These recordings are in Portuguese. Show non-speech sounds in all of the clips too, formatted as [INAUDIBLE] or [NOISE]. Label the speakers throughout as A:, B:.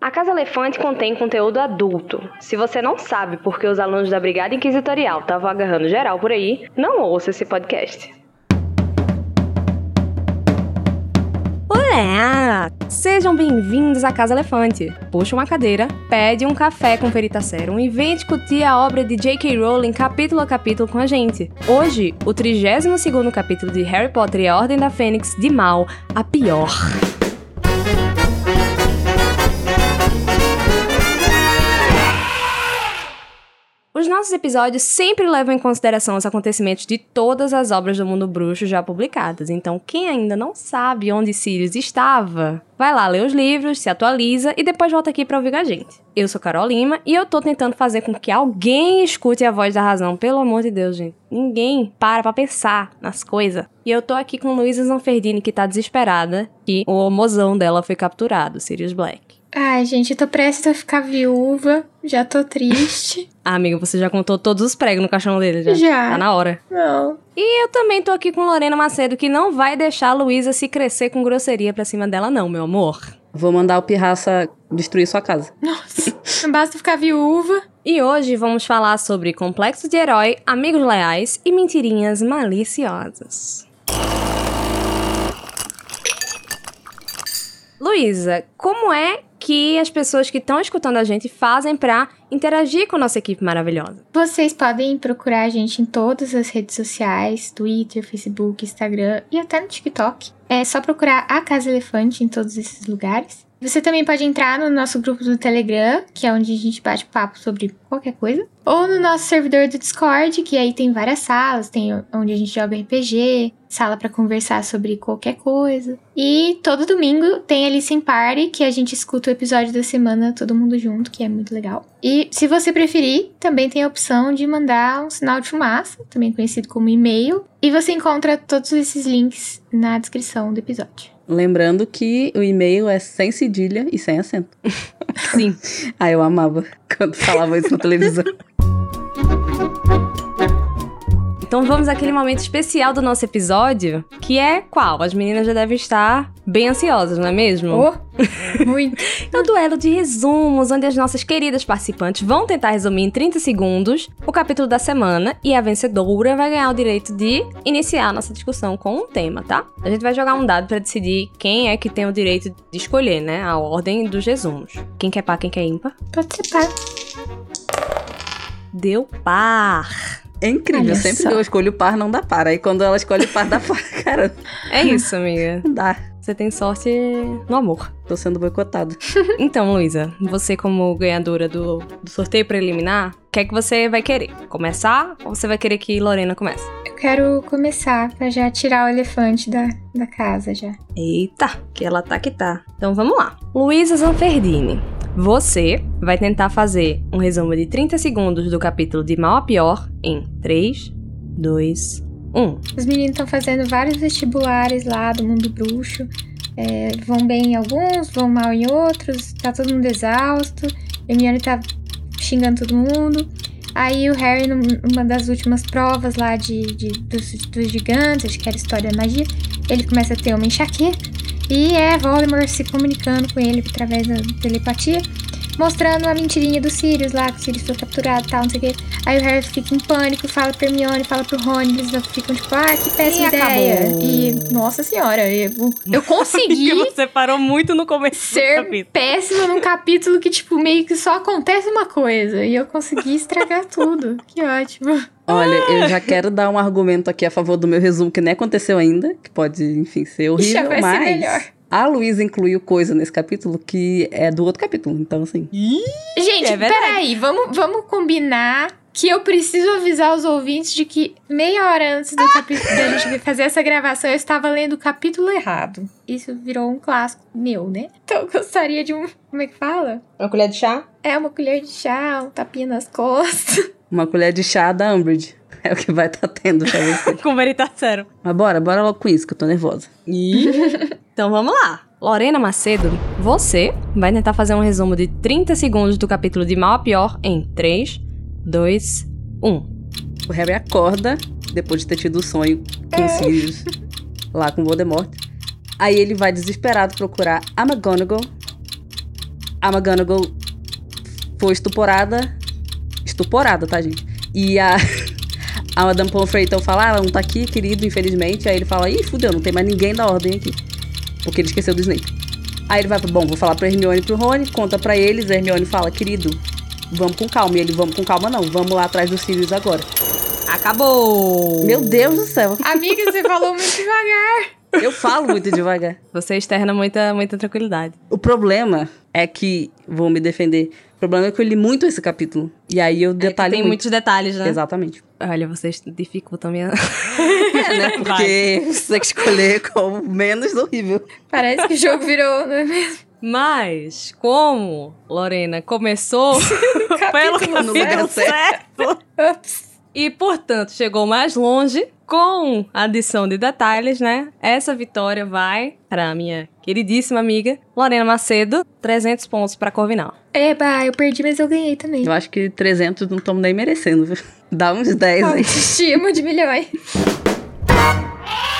A: A Casa Elefante contém conteúdo adulto. Se você não sabe por que os alunos da Brigada Inquisitorial estavam agarrando geral por aí, não ouça esse podcast. Olá! Sejam bem-vindos à Casa Elefante. Puxa uma cadeira, pede um café com Veritaserum e vem discutir a obra de J.K. Rowling capítulo a capítulo com a gente. Hoje, o 32º capítulo de Harry Potter e a Ordem da Fênix de Mal, a pior. Os nossos episódios sempre levam em consideração os acontecimentos de todas as obras do mundo bruxo já publicadas. Então, quem ainda não sabe onde Sirius estava, vai lá ler os livros, se atualiza e depois volta aqui para ouvir a gente. Eu sou Carol Lima e eu tô tentando fazer com que alguém escute a voz da razão. Pelo amor de Deus, gente. Ninguém para pra pensar nas coisas. E eu tô aqui com Luísa Zanferdini, que tá desesperada que o mozão dela foi capturado, Sirius Black.
B: Ai, gente, eu tô prestes a ficar viúva. Já tô triste. [LAUGHS]
A: Ah, amiga, você já contou todos os pregos no caixão dele, já?
B: Já.
A: Tá na hora.
B: Não.
A: E eu também tô aqui com Lorena Macedo, que não vai deixar a Luísa se crescer com grosseria pra cima dela, não, meu amor.
C: Vou mandar o Pirraça destruir sua casa.
B: Nossa. Não basta ficar viúva.
A: E hoje vamos falar sobre complexo de herói, amigos leais e mentirinhas maliciosas. Luísa, como é que as pessoas que estão escutando a gente fazem para interagir com a nossa equipe maravilhosa?
B: Vocês podem procurar a gente em todas as redes sociais: Twitter, Facebook, Instagram e até no TikTok. É só procurar a Casa Elefante em todos esses lugares. Você também pode entrar no nosso grupo do Telegram, que é onde a gente bate papo sobre qualquer coisa. Ou no nosso servidor do Discord, que aí tem várias salas, tem onde a gente joga RPG, sala para conversar sobre qualquer coisa. E todo domingo tem a Listen Party, que a gente escuta o episódio da semana todo mundo junto, que é muito legal. E se você preferir, também tem a opção de mandar um sinal de fumaça, também conhecido como e-mail. E você encontra todos esses links na descrição do episódio.
C: Lembrando que o e-mail é sem cedilha e sem acento.
A: Sim. [LAUGHS]
C: ah, eu amava quando falava isso na televisão. [LAUGHS]
A: Então vamos àquele momento especial do nosso episódio, que é qual? As meninas já devem estar bem ansiosas, não é mesmo?
B: Oh, muito. [LAUGHS]
A: é o duelo de resumos, onde as nossas queridas participantes vão tentar resumir em 30 segundos o capítulo da semana e a vencedora vai ganhar o direito de iniciar a nossa discussão com um tema, tá? A gente vai jogar um dado para decidir quem é que tem o direito de escolher, né? A ordem dos resumos. Quem quer par, quem quer ímpar?
B: Pode ser par.
A: Deu par.
C: É incrível,
B: Olha
C: sempre
B: só.
C: que eu escolho par, não dá par. Aí quando ela escolhe par, dá par. Cara,
A: É isso, amiga.
C: não dá.
A: Você tem sorte no amor.
C: Tô sendo boicotada. [LAUGHS]
A: Então, Luísa, você como ganhadora do, do sorteio preliminar, o que é que você vai querer? Começar ou você vai querer que Lorena comece?
B: Eu quero começar pra já tirar o elefante da, da casa já.
A: Eita, que ela tá que tá. Então vamos lá. Luísa Zanferdini, você vai tentar fazer um resumo de 30 segundos do capítulo de Mal a Pior em 3, 2, 1.
B: Os meninos estão fazendo vários vestibulares lá do mundo bruxo. É, vão bem em alguns, vão mal em outros, tá todo mundo exausto. Hermione tá xingando todo mundo. Aí o Harry, num- numa das últimas provas lá de, de- dos, dos gigantes, acho que era história da magia, ele começa a ter uma enxaqueca. E é Voldemort se comunicando com ele através da telepatia, mostrando a mentirinha do Sirius lá, que o Sirius foi capturado e tal, não sei o quê. Aí o Harry fica em pânico, fala pra Hermione, fala pro Rony, eles ficam tipo, ah, que péssima
A: E
B: ideia.
A: acabou.
B: E, nossa senhora, eu, eu [LAUGHS] consegui [LAUGHS]
A: você parou muito no começo
B: ser péssima num capítulo que, tipo, meio que só acontece uma coisa. E eu consegui estragar tudo. Que ótimo.
C: Olha, eu já quero dar um argumento aqui a favor do meu resumo que nem aconteceu ainda, que pode, enfim, ser [LAUGHS] horrível,
B: Já vai ser
C: mas
B: melhor.
C: A Luísa incluiu coisa nesse capítulo que é do outro capítulo, então assim.
B: Gente,
A: É verdade.
B: peraí, vamos, vamos combinar que eu preciso avisar os ouvintes de que meia hora antes do capítulo [LAUGHS] da gente fazer essa gravação, eu estava lendo o capítulo errado. Isso virou um clássico meu, né? Então eu gostaria de um. Como é que fala?
A: Uma colher de chá?
B: É uma colher de chá, um tapinha nas costas.
C: Uma colher de chá da Umbridge. [LAUGHS] É o que vai estar tendo pra você. [LAUGHS]
A: Com Veritaserum.
C: Mas bora, bora logo com isso, que eu tô nervosa. [LAUGHS]
A: então vamos lá. Lorena Macedo, você vai tentar fazer um resumo de 30 segundos do capítulo de Mal a Pior em 3, 2, 1.
C: O Harry acorda, depois de ter tido o sonho com os Sirius, lá com Voldemort. Aí ele vai desesperado procurar a McGonagall. a McGonagall foi estuporada. Estuporada, tá, gente? E a. A Madame Pomfrey então fala, ah, ela não tá aqui, querido, infelizmente. Aí ele fala, ih, fudeu, não tem mais ninguém da ordem aqui. Porque ele esqueceu do Snape. Aí ele vai, bom, vou falar pra Hermione e pro Rony, conta pra eles. A Hermione fala, querido, vamos com calma. E ele, vamos com calma não, vamos lá atrás dos Sirius agora.
A: Acabou!
C: Meu Deus do céu.
B: Amiga, você falou muito devagar. [LAUGHS]
C: Eu falo muito devagar.
A: Você externa muita, muita tranquilidade.
C: O problema é que, vou me defender, o problema é que eu li muito esse capítulo. E aí eu
A: É que
C: detalho
A: tem
C: muito.
A: muitos detalhes, né?
C: Exatamente.
A: Olha, vocês dificultam minha... [LAUGHS]
C: É, né? Porque você tem que escolher qual menos horrível.
B: Parece que o jogo virou, não é mesmo?
A: Mas, como Lorena começou [LAUGHS] pelo [LAUGHS]
B: capítulo
C: no lugar
A: caminho
C: certo.
A: certo
B: Ups.
A: e, portanto, chegou mais longe com a adição de detalhes, né? Essa vitória vai para a minha queridíssima amiga Lorena Macedo, 300 pontos para Corvinal.
B: Eba, eu perdi, mas eu ganhei também.
C: Eu acho que 300 não estamos nem merecendo, viu? Dá uns 10 aí.
B: Autoestima de milhões. [LAUGHS]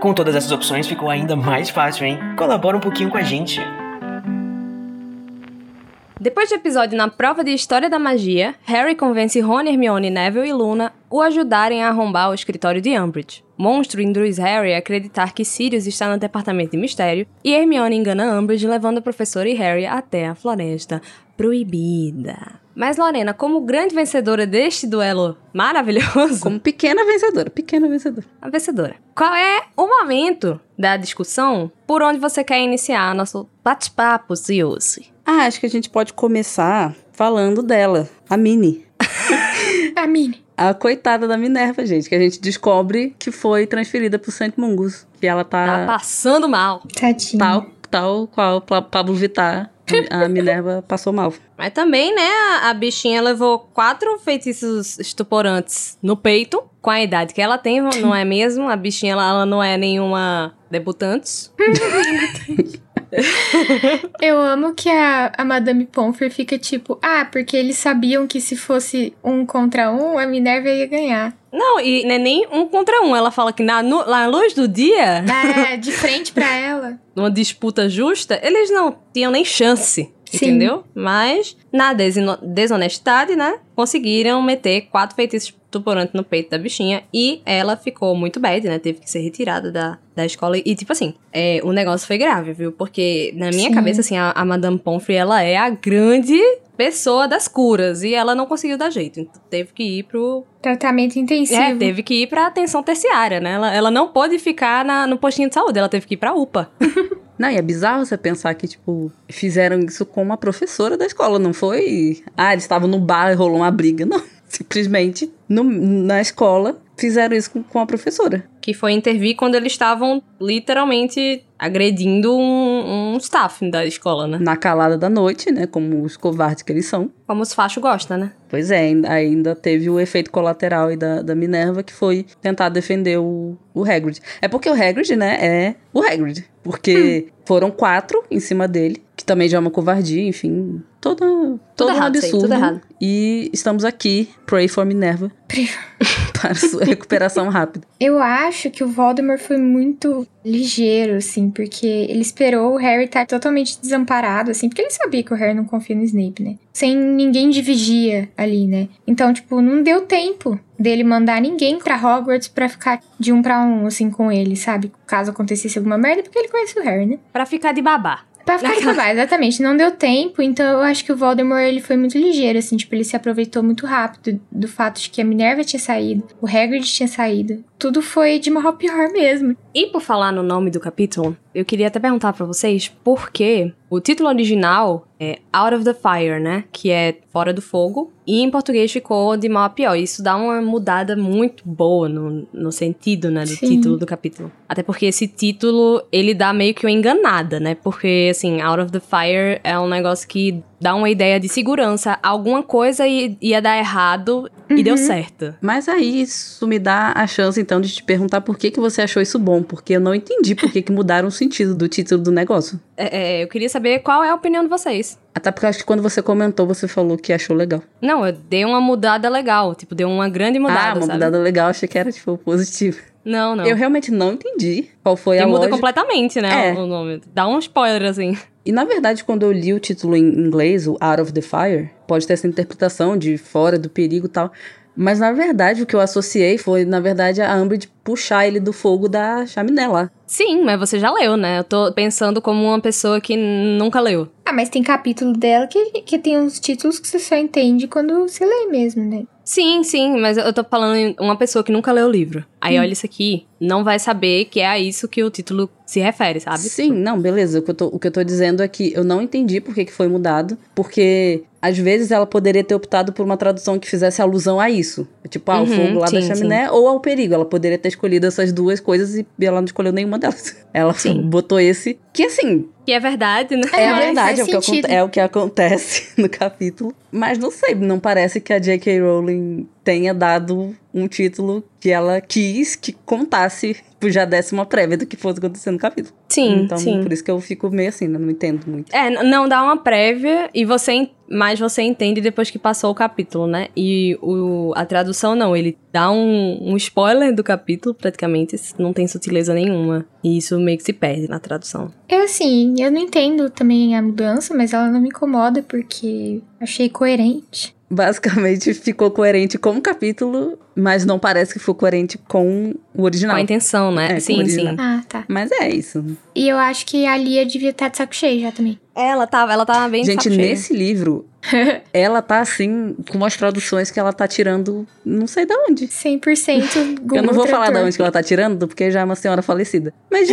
D: Com todas essas opções ficou ainda mais fácil, hein? Colabora um pouquinho com a gente.
A: Depois do episódio na prova de História da Magia, Harry convence Ron, Hermione, Neville e Luna o ajudarem a arrombar o escritório de Umbridge. Monstro induz Harry a acreditar que Sirius está no departamento de mistério e Hermione engana Umbridge levando a professora e Harry até a floresta proibida. Mas Lorena, como grande vencedora deste duelo maravilhoso,
C: Como pequena vencedora, pequena vencedora.
A: a vencedora. Qual é o momento da discussão por onde você quer iniciar nosso bate-papo, Ziose?
C: Ah, acho que a gente pode começar falando dela, a Minnie. [LAUGHS]
B: A Mini.
C: A coitada da Minerva, gente, que a gente descobre que foi transferida pro Saint Mungus. Que ela
A: Tá
C: tá,
A: passando mal.
B: Tadinha.
C: tal, tal qual Pa- Pablo Vittar. A Minerva passou mal.
A: Mas também, né, a, a bichinha levou quatro feitiços estuporantes no peito, com a idade que ela tem, não é mesmo? A bichinha, ela, ela não é nenhuma debutante. [LAUGHS] [LAUGHS]
B: Eu amo que a, a Madame Pomfrey fica tipo, ah, porque eles sabiam que se fosse um contra um, a Minerva ia ganhar.
A: Não, e não é nem um contra um. Ela fala que na, nu- na luz do dia,
B: É, [LAUGHS] de frente pra ela.
A: numa disputa justa, eles não tinham nem chance.
B: Sim.
A: Entendeu? Mas, na desonestidade, né? Conseguiram meter quatro feitiços estuporantes no peito da bichinha. E ela ficou muito bad, né? Teve que ser retirada da, da escola. E, tipo assim, é, o negócio foi grave, viu? Porque, na minha
B: Sim.
A: cabeça, assim, a, a Madame Pomfrey, ela é a grande pessoa das curas. E ela não conseguiu dar jeito. Então, teve que ir pro
B: Tratamento intensivo.
A: é, teve que ir pra atenção terciária, né? Ela, ela não pôde ficar na- no postinho de saúde, ela teve que ir pra UPA. [LAUGHS]
C: Não, e é bizarro você pensar que, tipo, fizeram isso com uma professora da escola, não foi? Ah, eles estavam no bar e rolou uma briga. Não. Simplesmente, no- na escola, fizeram isso com, com a professora.
A: Que foi intervir quando eles estavam literalmente agredindo um, um staff da escola, né?
C: Na calada da noite, né? Como os covardes que eles são.
A: Como os fachos gostam, né?
C: Pois é, ainda- teve o efeito colateral aí da, da Minerva, que foi tentar defender o, o Hagrid. É porque o Hagrid, né, é o Hagrid. Porque foram quatro em cima dele, que também já é uma covardia, enfim. Todo, todo um
A: errado
C: absurdo.
A: tudo errado.
C: E estamos aqui, pray for Minerva, [LAUGHS] [LAUGHS] para sua recuperação rápida.
B: Eu acho que o Voldemort foi muito ligeiro, assim, porque ele esperou o Harry estar totalmente desamparado, assim, porque ele sabia que o Harry não confia no Snape, né? Sem ninguém dividia ali, né? Então, tipo, não deu tempo dele mandar ninguém pra Hogwarts pra ficar de um pra um, assim, com ele, sabe? Caso acontecesse alguma merda, porque ele conhece o Harry, né?
A: Pra ficar de babá.
B: Pra [LAUGHS] ficar babá, exatamente. Não deu tempo, então eu acho que o Voldemort, ele foi muito ligeiro, assim. Tipo, ele se aproveitou muito rápido do fato de que a Minerva tinha saído, o Hagrid tinha saído. Tudo foi de mal a pior mesmo.
A: E por falar no nome do capítulo, eu queria até perguntar pra vocês por que o título original é Out of the Fire, né? Que é Fora do Fogo. E em português ficou de mal a pior. Isso dá uma mudada muito boa no, no sentido, né? Do
B: Sim.
A: título do capítulo. Até porque esse título, ele dá meio que uma enganada, né? Porque, assim, Out of the Fire é um negócio que dá uma ideia de segurança. Alguma coisa ia dar errado e deu certo.
C: Mas aí isso me dá a chance, então, de te perguntar por que, que você achou isso bom. Porque eu não entendi por que, que mudaram o sentido do título do negócio.
A: É, é, eu queria saber qual é a opinião de vocês.
C: Até porque eu acho que quando você comentou, você falou que achou legal.
A: Não, eu dei uma mudada legal. Tipo, deu uma grande mudada,
C: ah, uma
A: sabe?
C: mudada legal, achei que era, tipo, positivo.
A: Não, não.
C: Eu realmente não entendi qual foi
A: E
C: a
A: muda
C: lógica.
A: completamente, né,
C: É.
A: o nome. Dá um spoiler, assim.
C: E na verdade, quando eu li o título em inglês, o Out of the Fire, pode ter essa interpretação de fora do perigo e tal. Mas na verdade, o que eu associei foi, na verdade, a Umbridge puxar ele do fogo da chaminé lá.
A: Sim, mas você já leu, né? Eu tô pensando como uma pessoa que nunca leu.
B: Ah, mas tem capítulo dela que, que tem uns títulos que você só entende quando você lê mesmo, né?
A: Sim, sim, mas eu tô falando em uma pessoa que nunca leu o livro. Aí olha isso aqui, não vai saber que é a isso que o título se refere, sabe?
C: Sim, não, beleza. O que, eu tô, o que eu tô dizendo é que eu não entendi por que, que foi mudado. Porque, às vezes, ela poderia ter optado por uma tradução que fizesse alusão a isso. Tipo, ao
A: Uhum,
C: fogo lá da
A: sim,
C: chaminé ou ao perigo. Ela poderia ter escolhido essas duas coisas e ela não escolheu nenhuma delas. [LAUGHS] Ela
A: Sim.
C: botou esse, que assim,
A: Que é verdade, né?
C: É a
B: É,
C: verdade, é o, que, é o que acontece [LAUGHS] no capítulo. Mas não sei, não parece que a J.K. Rowling tenha dado um título que ela quis que contasse, tipo, já desse uma prévia do que fosse acontecer no capítulo.
A: Sim,
C: então,
A: sim.
C: por isso que eu fico meio assim, né? não entendo muito.
A: É, não dá uma prévia e você, mas você entende depois que passou o capítulo, né? E o, a tradução não, ele dá um, um spoiler do capítulo, praticamente, não tem sutileza nenhuma. E isso meio que se perde na tradução.
B: Eu, assim, eu não entendo também a mudança, mas ela não me incomoda porque achei coerente.
C: Basicamente, [LAUGHS] ficou coerente com o capítulo, mas não parece que ficou coerente com o
A: Com
C: original.
A: a intenção, né?
C: É, com
A: sim, sim.
B: Ah, tá.
C: Mas é isso.
B: E eu acho que a Lia devia estar de saco cheio já também.
A: Ela tava, ela tava bem de
C: Gente, nesse livro, [LAUGHS] ela tá assim, com umas traduções que ela tá tirando não sei de onde.
B: 100% [LAUGHS] Google
C: Eu não vou falar de onde que ela tá tirando, porque já é uma senhora falecida. Mas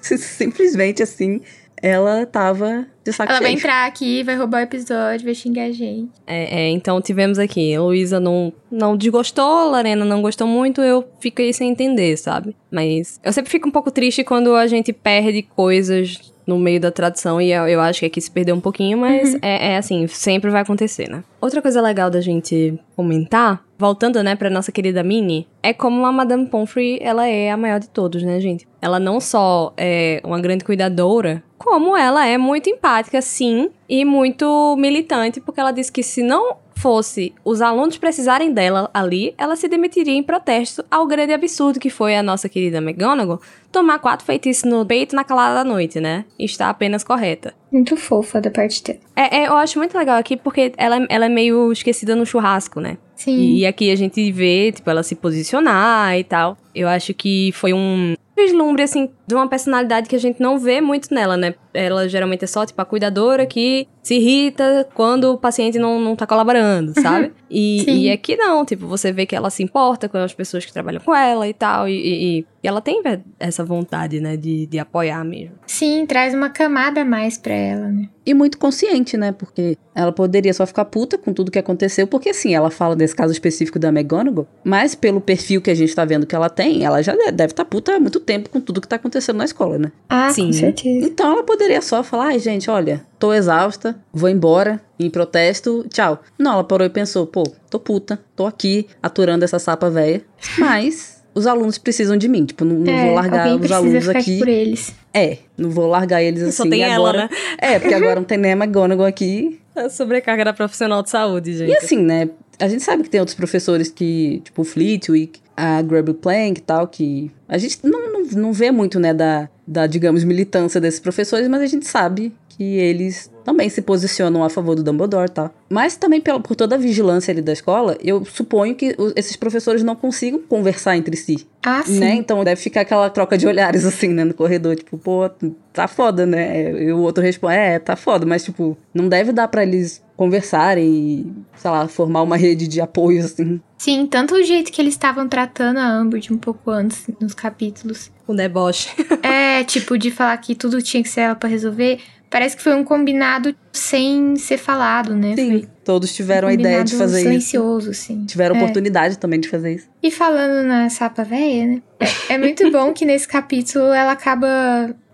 C: simplesmente assim, ela tava de saco
B: Ela vai entrar aqui, vai roubar o episódio, vai xingar a gente.
A: É, é, então tivemos aqui, a Luísa não, não desgostou, Lorena não gostou muito, eu fiquei sem entender, sabe? Mas eu sempre fico um pouco triste quando a gente perde coisas no meio da tradução, e eu, eu acho que aqui se perdeu um pouquinho, mas é, é assim, sempre vai acontecer, né? Outra coisa legal da gente comentar, voltando, né, pra nossa querida Minnie, é como a Madame Pomfrey, ela é a maior de todos, né, gente? Ela não só é uma grande cuidadora, como ela é muito empática, sim, e muito militante, porque ela disse que se não fosse os alunos precisarem dela ali, ela se demitiria em protesto ao grande absurdo que foi a nossa querida McGonagall tomar quatro feitiços no peito na calada da noite, né? Está apenas correta.
B: Muito fofa da parte dela.
A: É, é, eu acho muito legal aqui porque ela, ela é meio esquecida no churrasco, né?
B: Sim.
A: E, e aqui a gente vê, tipo, ela se posicionar e tal. Eu acho que foi um vislumbre, assim, de uma personalidade que a gente não vê muito nela, né? Ela geralmente é só, tipo, a cuidadora que se irrita quando o paciente não, não tá colaborando, sabe? E,
B: Sim.
A: e aqui não, tipo, você vê que ela se importa com as pessoas que trabalham com ela e tal. E, e- e- ela tem essa vontade, né, de, de apoiar mesmo.
B: Sim, traz uma camada a mais pra ela, né?
C: E muito consciente, né? Porque ela poderia só ficar puta com tudo que aconteceu, porque assim, ela fala desse caso específico da McGonagall, mas pelo perfil que a gente tá vendo que ela tem, ela já deve estar puta há muito tempo com tudo que tá acontecendo na escola, né?
B: Ah,
A: Sim.
B: com certeza.
C: Então ela poderia só falar, ai gente, olha, tô exausta, vou embora, em protesto, tchau. Não, ela parou e pensou, pô, tô puta, tô aqui aturando essa sapa velha, mas os alunos precisam de mim, tipo, não, não
B: é,
C: vou largar os alunos
B: ficar
C: aqui.
B: por eles.
C: É, não vou largar eles assim.
A: Só tem
C: e
A: ela,
C: agora...
A: né?
C: É, porque agora não tem nem a McGonagall aqui.
A: A sobrecarga da profissional de saúde, gente.
C: E assim, né? A gente sabe que tem outros professores que, tipo, o Flitwick, a Grable Plank e tal, que a gente não, não, não vê muito, né, da, da, digamos, militância desses professores, mas a gente sabe que eles também se posicionam a favor do Dumbledore tal. Mas também pela, por toda a vigilância ali da escola, eu suponho que esses professores não consigam conversar entre si,
B: Ah, sim.
C: né? Então deve ficar aquela troca de olhares, assim, né, no corredor, tipo, pô, tá foda, né? E o outro responde, é, tá foda, mas, tipo, não deve dar pra eles conversarem e, sei lá, formar uma rede de apoio, assim.
B: Sim, tanto o jeito que eles estavam tratando a Umbridge um pouco antes, nos capítulos.
A: O deboche.
B: é, tipo, de falar que tudo tinha que ser ela pra resolver. Parece que foi um combinado sem ser falado, né?
C: Sim,
B: Foi
C: todos tiveram a ideia de fazer isso.
B: silencioso, assim.
C: Tiveram
B: É.
C: oportunidade também de fazer isso.
B: E falando na sapa véia, né? É, é muito bom que nesse capítulo ela acaba.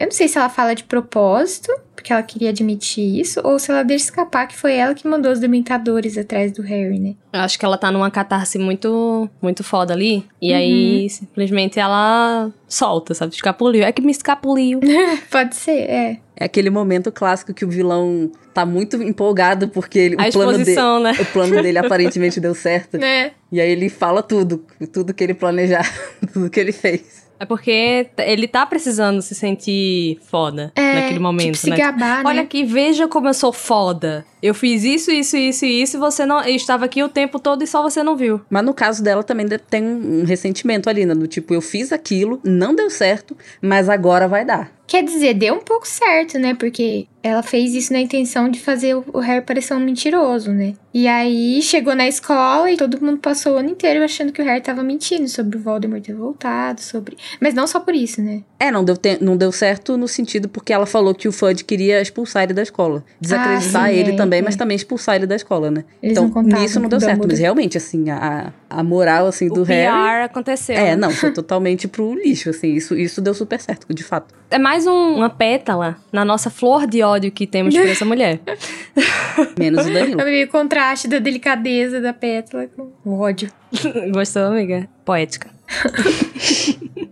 B: Eu não sei se ela fala de propósito, porque ela queria admitir isso, ou se ela deixa escapar que foi ela que mandou os dementadores atrás do Harry, né?
A: Eu acho que ela tá numa catarse muito, muito foda ali. E
B: Uhum.
A: aí, simplesmente, ela solta, sabe? Escapuliu. É que me escapuliu. [LAUGHS]
B: Pode ser, é.
C: É aquele momento clássico que o vilão tá muito empolgado porque ele, o, plano dele,
A: né?
C: o plano dele aparentemente deu certo.
B: Né? [LAUGHS]
C: E aí ele fala tudo, tudo que ele planejar, [LAUGHS] tudo que ele fez.
A: É porque ele tá precisando se sentir foda
B: É,
A: naquele momento,
B: tipo, se
A: né?
B: gabar,
A: Olha
B: né?
A: aqui, veja como eu sou foda. Eu fiz isso, isso, isso e isso e você não. Eu estava aqui o tempo todo e só você não viu.
C: Mas no caso dela também tem um, ressentimento ali, né? Do tipo, eu fiz aquilo, não deu certo, mas agora vai dar.
B: Quer dizer, deu um pouco certo, né? Porque ela fez isso na intenção de fazer o o Harry parecer um mentiroso, né? E aí chegou na escola e todo mundo passou o ano inteiro achando que o Harry tava mentindo sobre o Voldemort ter voltado, sobre. Mas não só por isso, né?
C: É, não deu, te- não deu certo no sentido porque ela falou que o Fudge queria expulsar ele da escola. Desacreditar
B: Ah, sim,
C: ele
B: é,
C: também,
B: é.
C: mas também expulsar ele da escola, né?
B: Eles
C: então,
B: não
C: nisso não deu certo. Mas realmente, assim, a, a moral, assim, do
A: o PR
C: Harry...
A: aconteceu.
C: É,
A: né?
C: não, foi [LAUGHS] totalmente pro lixo, assim. Isso, isso deu super certo, de fato.
A: É mais um- uma pétala na nossa flor de ódio que temos por essa mulher. [LAUGHS]
C: Menos o Danilo.
B: É o contraste da delicadeza da pétala com o ódio.
A: Gostou, amiga? Poética. [LAUGHS]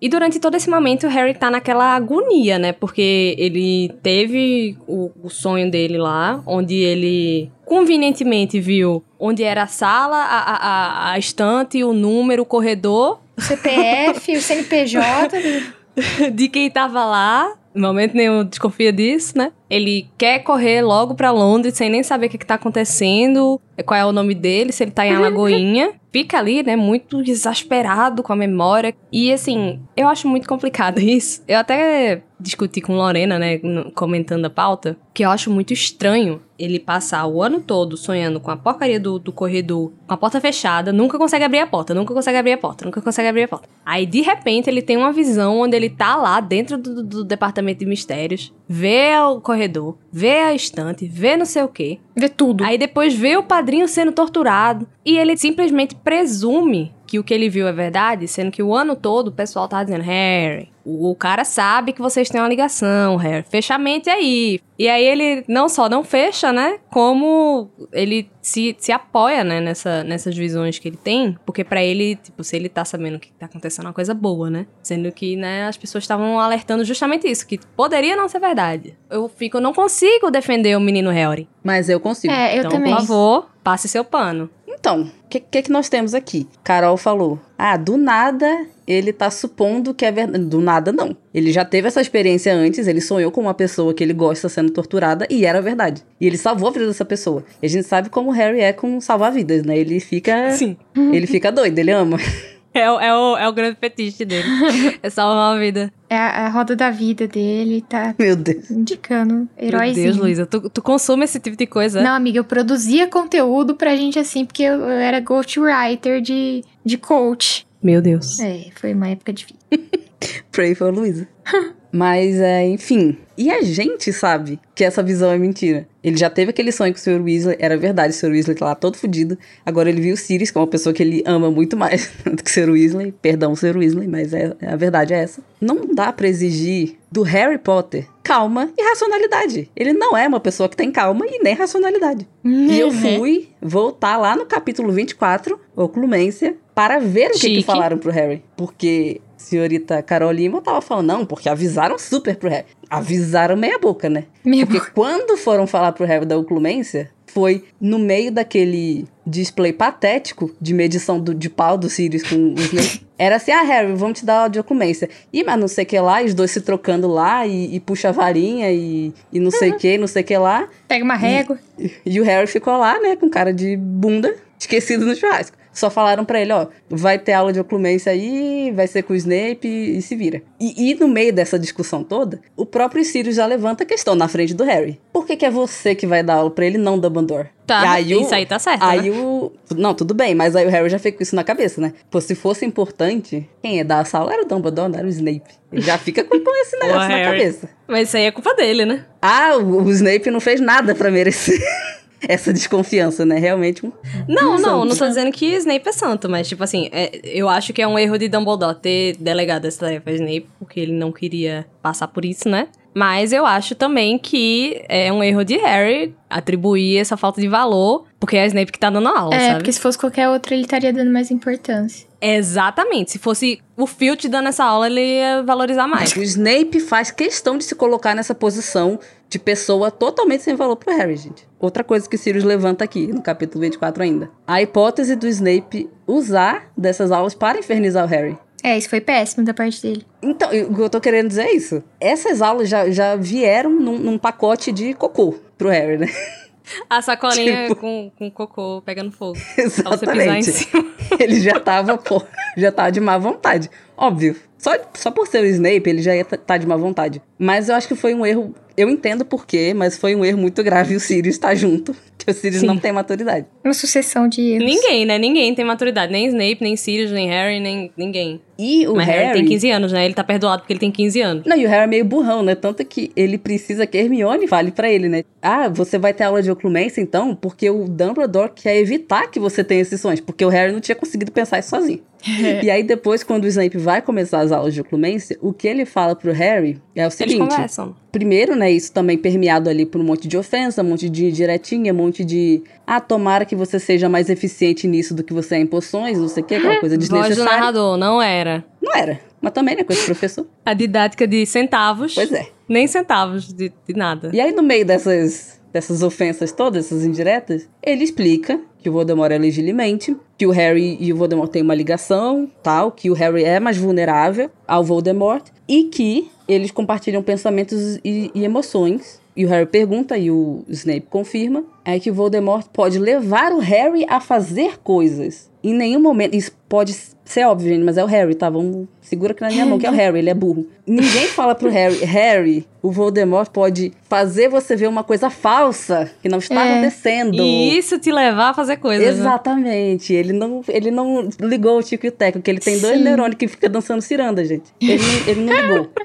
A: E durante todo esse momento, o Harry tá naquela agonia, né? Porque ele teve o, o sonho dele lá, onde ele convenientemente viu onde era a sala, a, a, a- estante, o número, o corredor
B: O CPF, o CNPJ. [LAUGHS]
A: de quem tava lá. No momento nenhum desconfia disso, né? Ele quer correr logo pra Londres sem nem saber o que, que tá acontecendo, qual é o nome dele, se ele tá em Alagoinha. [LAUGHS] Fica ali, né, muito exasperado com a memória. E assim, eu acho muito complicado [LAUGHS] isso. Eu até discuti com Lorena, né, comentando a pauta, que eu acho muito estranho ele passar o ano todo sonhando com a porcaria do, do corredor, com a porta fechada, nunca consegue abrir a porta, nunca consegue abrir a porta, nunca consegue abrir a porta. Aí, de repente, ele tem uma visão onde ele tá lá dentro do, do departamento de mistérios, vê o corredor, vê a estante, vê não sei o quê.
B: Vê tudo.
A: Aí depois vê o padrinho sendo torturado e ele simplesmente presume que o que ele viu é verdade, sendo que o ano todo o pessoal tá dizendo, Harry, o, o cara sabe que vocês têm uma ligação, Harry, fecha a mente aí. E aí ele não só não fecha, né, como ele se, se apoia, né, nessa, nessas visões que ele tem, porque pra ele, tipo, se ele tá sabendo que tá acontecendo uma coisa boa, né, sendo que, né, as pessoas estavam alertando justamente isso, que poderia não ser verdade. Eu fico, eu não consigo defender o menino Harry.
C: Mas eu consigo.
B: É, eu
A: então,
B: também.
A: por favor, passe seu pano.
C: Então, o que, que que nós temos aqui? Carol falou: ah, do nada ele tá supondo que é verdade. Do nada, não. Ele já teve essa experiência antes, ele sonhou com uma pessoa que ele gosta sendo torturada e era verdade. E ele salvou a vida dessa pessoa. E a gente sabe como o Harry é com salvar vidas, né? Ele fica.
A: Sim.
C: Ele fica doido, ele ama. [LAUGHS]
A: É, o- é, o, é o grande fetiche dele. [LAUGHS] é salvar uma vida.
B: É a, a roda da vida dele, tá
C: Meu Deus.
B: indicando
A: Meu
B: heróizinho.
A: Deus, Luísa, tu, tu consome esse tipo de coisa?
B: Não, amiga, eu produzia conteúdo pra gente assim, porque eu, eu era ghostwriter de, de coach.
A: Meu Deus.
B: É, foi uma época difícil. [LAUGHS]
C: Pray for Luísa. [LAUGHS] Mas, é, enfim. E a gente sabe que essa visão é mentira. Ele já teve aquele sonho com o Sr. Weasley, era verdade, o Sr. Weasley tá lá todo fudido. Agora ele viu o Sirius, que é uma pessoa que ele ama muito mais [LAUGHS] do que o Sr. Weasley. Perdão, Sr. Weasley, mas é, a verdade é essa. Não dá pra exigir do Harry Potter calma e racionalidade. Ele não é uma pessoa que tem calma e nem racionalidade. E eu fui voltar lá no capítulo 24, Oclumência, para ver o que, que falaram pro Harry. Porque senhorita Carol Lima tava falando, não, porque avisaram super pro Harry. Avisaram meia boca, né?
B: Meia
C: porque quando foram falar pro Harry da oclumência, foi no meio daquele display patético de medição do, de pau do Sirius com os Snape. [LAUGHS] Era assim, ah, Harry, vamos te dar a de oclumência. Ih, mas não sei o que lá, e os dois se trocando lá, e, e puxa a varinha, e, e não sei o que, não sei o que lá.
B: Pega uma régua.
C: E o Harry ficou lá, né, com cara de bunda, esquecido no churrasco. Só falaram para ele, ó, vai ter aula de oclumência aí, vai ser com o Snape e, e se vira. E, e, no meio dessa discussão toda, o próprio Sirius já levanta a questão na frente do Harry. Por que, que é você que vai dar aula pra ele, não Dumbledore?
A: Tá, aí isso o, aí tá certo,
C: Aí
A: né?
C: o... Não, tudo bem, mas aí o Harry já fez com isso na cabeça, né? Pô, se fosse importante, quem ia dar a sala era o Dumbledore, não era o Snape. Ele já fica com, com esse [LAUGHS] negócio na
A: Harry.
C: cabeça.
A: Mas isso aí é culpa dele, né?
C: Ah, o, o Snape não fez nada para merecer [LAUGHS] essa desconfiança, né? Realmente um.
A: Não,
C: um
A: não,
C: santo.
A: não tô dizendo que Snape é santo, mas, tipo assim, é- eu acho que é um erro de Dumbledore ter delegado essa tarefa a Snape, porque ele não queria passar por isso, né? Mas eu acho também que é um erro de Harry atribuir essa falta de valor, porque é a Snape que tá dando aula,
B: É,
A: sabe?
B: porque se fosse qualquer outro, ele estaria dando mais importância.
A: Exatamente. Se fosse o Filch dando essa aula, ele ia valorizar mais.
C: O Snape faz questão de se colocar nessa posição de pessoa totalmente sem valor pro Harry, gente. Outra coisa que Sirius levanta aqui, no capítulo 24 ainda. A hipótese do Snape usar dessas aulas para infernizar o Harry.
B: É, isso foi péssimo da parte dele.
C: Então, o que eu tô querendo dizer é isso. Essas aulas já, já vieram num, num pacote de cocô pro Harry, né?
A: A sacolinha
C: Tipo-
A: com, com cocô pegando fogo. [LAUGHS] Pra você pisar em
C: Exatamente.
A: cima. [LAUGHS]
C: Ele já tava, pô, já tava de má vontade. Óbvio. Só, só por ser o Snape, ele já ia estar de má vontade. Mas eu acho que foi um erro. Eu entendo por quê, mas foi um erro muito grave o Sirius estar junto. Que o Sirius
A: Sim.
C: não tem maturidade.
B: Uma sucessão de erros.
A: Ninguém, né? Ninguém tem maturidade. Nem Snape, nem Sirius, nem Harry, nem ninguém.
C: E o
A: Mas Harry...
C: Harry.
A: tem 15 anos, né? Ele tá perdoado porque ele tem 15 anos.
C: Não, e o Harry é meio burrão, né? Tanto que ele precisa que Hermione fale pra ele, né? Ah, você vai ter aula de oclumência então? Porque o Dumbledore quer evitar que você tenha esses sonhos. Porque o Harry não tinha conseguido pensar isso sozinho. [LAUGHS] e aí depois, quando o Snape vai começar as aulas de oclumência, o que ele fala pro Harry é o
A: Eles
C: seguinte...
A: conversam.
C: Primeiro, né, isso também permeado ali por um monte de ofensa, um monte de diretinha, um monte de... Ah, tomara que você seja mais eficiente nisso do que você é em poções, não sei o que, aquela coisa [LAUGHS]
A: Voz do
C: desnecessária.
A: narrador, não era.
C: Não era, mas também, né, coisa do professor.
A: A didática de centavos.
C: Pois é.
A: Nem centavos de, de nada.
C: E aí, no meio dessas, dessas ofensas todas, essas indiretas, ele explica que o Voldemort é legilimente, que o Harry e o Voldemort têm uma ligação, tal, que o Harry é mais vulnerável ao Voldemort e que eles compartilham pensamentos e, e emoções. E o Harry pergunta e o Snape confirma, é que o Voldemort pode levar o Harry a fazer coisas. Em nenhum momento, isso pode ser óbvio, gente, mas é o Harry, tá? Vamos, segura aqui na minha mão, que é o Harry, ele é burro. Ninguém fala pro Harry, [LAUGHS] Harry, o Voldemort pode fazer você ver uma coisa falsa que não está
B: É.
C: acontecendo.
A: E isso te levar a fazer coisas. né?
C: Exatamente. Ele não, ele não ligou o Tico e o Teco, que ele tem dois
B: Sim.
C: neurônios que fica dançando ciranda, gente. Ele, ele não ligou. [LAUGHS]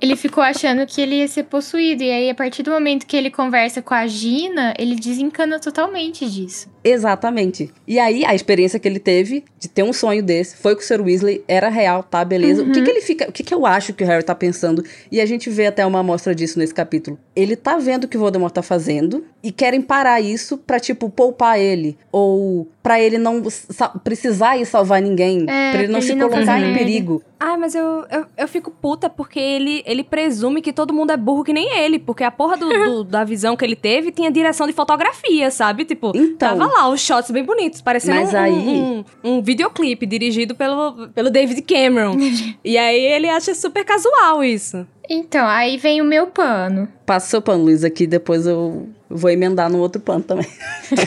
B: Ele ficou achando que ele ia ser possuído. E aí, a partir do momento que ele conversa com a Gina, ele desencana totalmente disso.
C: Exatamente. E aí, a experiência que ele teve de ter um sonho desse foi com o Sr. Weasley, era real, tá? Beleza. O que que ele fica. O que que eu acho que o Harry tá pensando? E a gente vê até uma amostra disso nesse capítulo. Ele tá vendo o que o Voldemort tá fazendo e querem parar isso pra, tipo, poupar ele. Ou pra ele não sa- precisar ir salvar ninguém.
B: É,
C: pra ele não
B: pra
C: se
B: ele não
C: colocar em perigo.
A: Ai, mas eu, eu, eu fico puta porque ele, ele presume que todo mundo é burro que nem ele. Porque a porra do, do- [LAUGHS] da visão que ele teve tinha direção de fotografia, sabe? Tipo,
C: Então.
A: tava lá os shots bem bonitos, parecendo
C: Mas
A: um,
C: aí-
A: um, um videoclipe dirigido pelo, pelo David Cameron. [LAUGHS] e aí ele acha super casual isso.
B: Então, aí vem o meu pano.
C: Passa seu pano, Luiz, aqui. Depois eu vou emendar no outro pano também.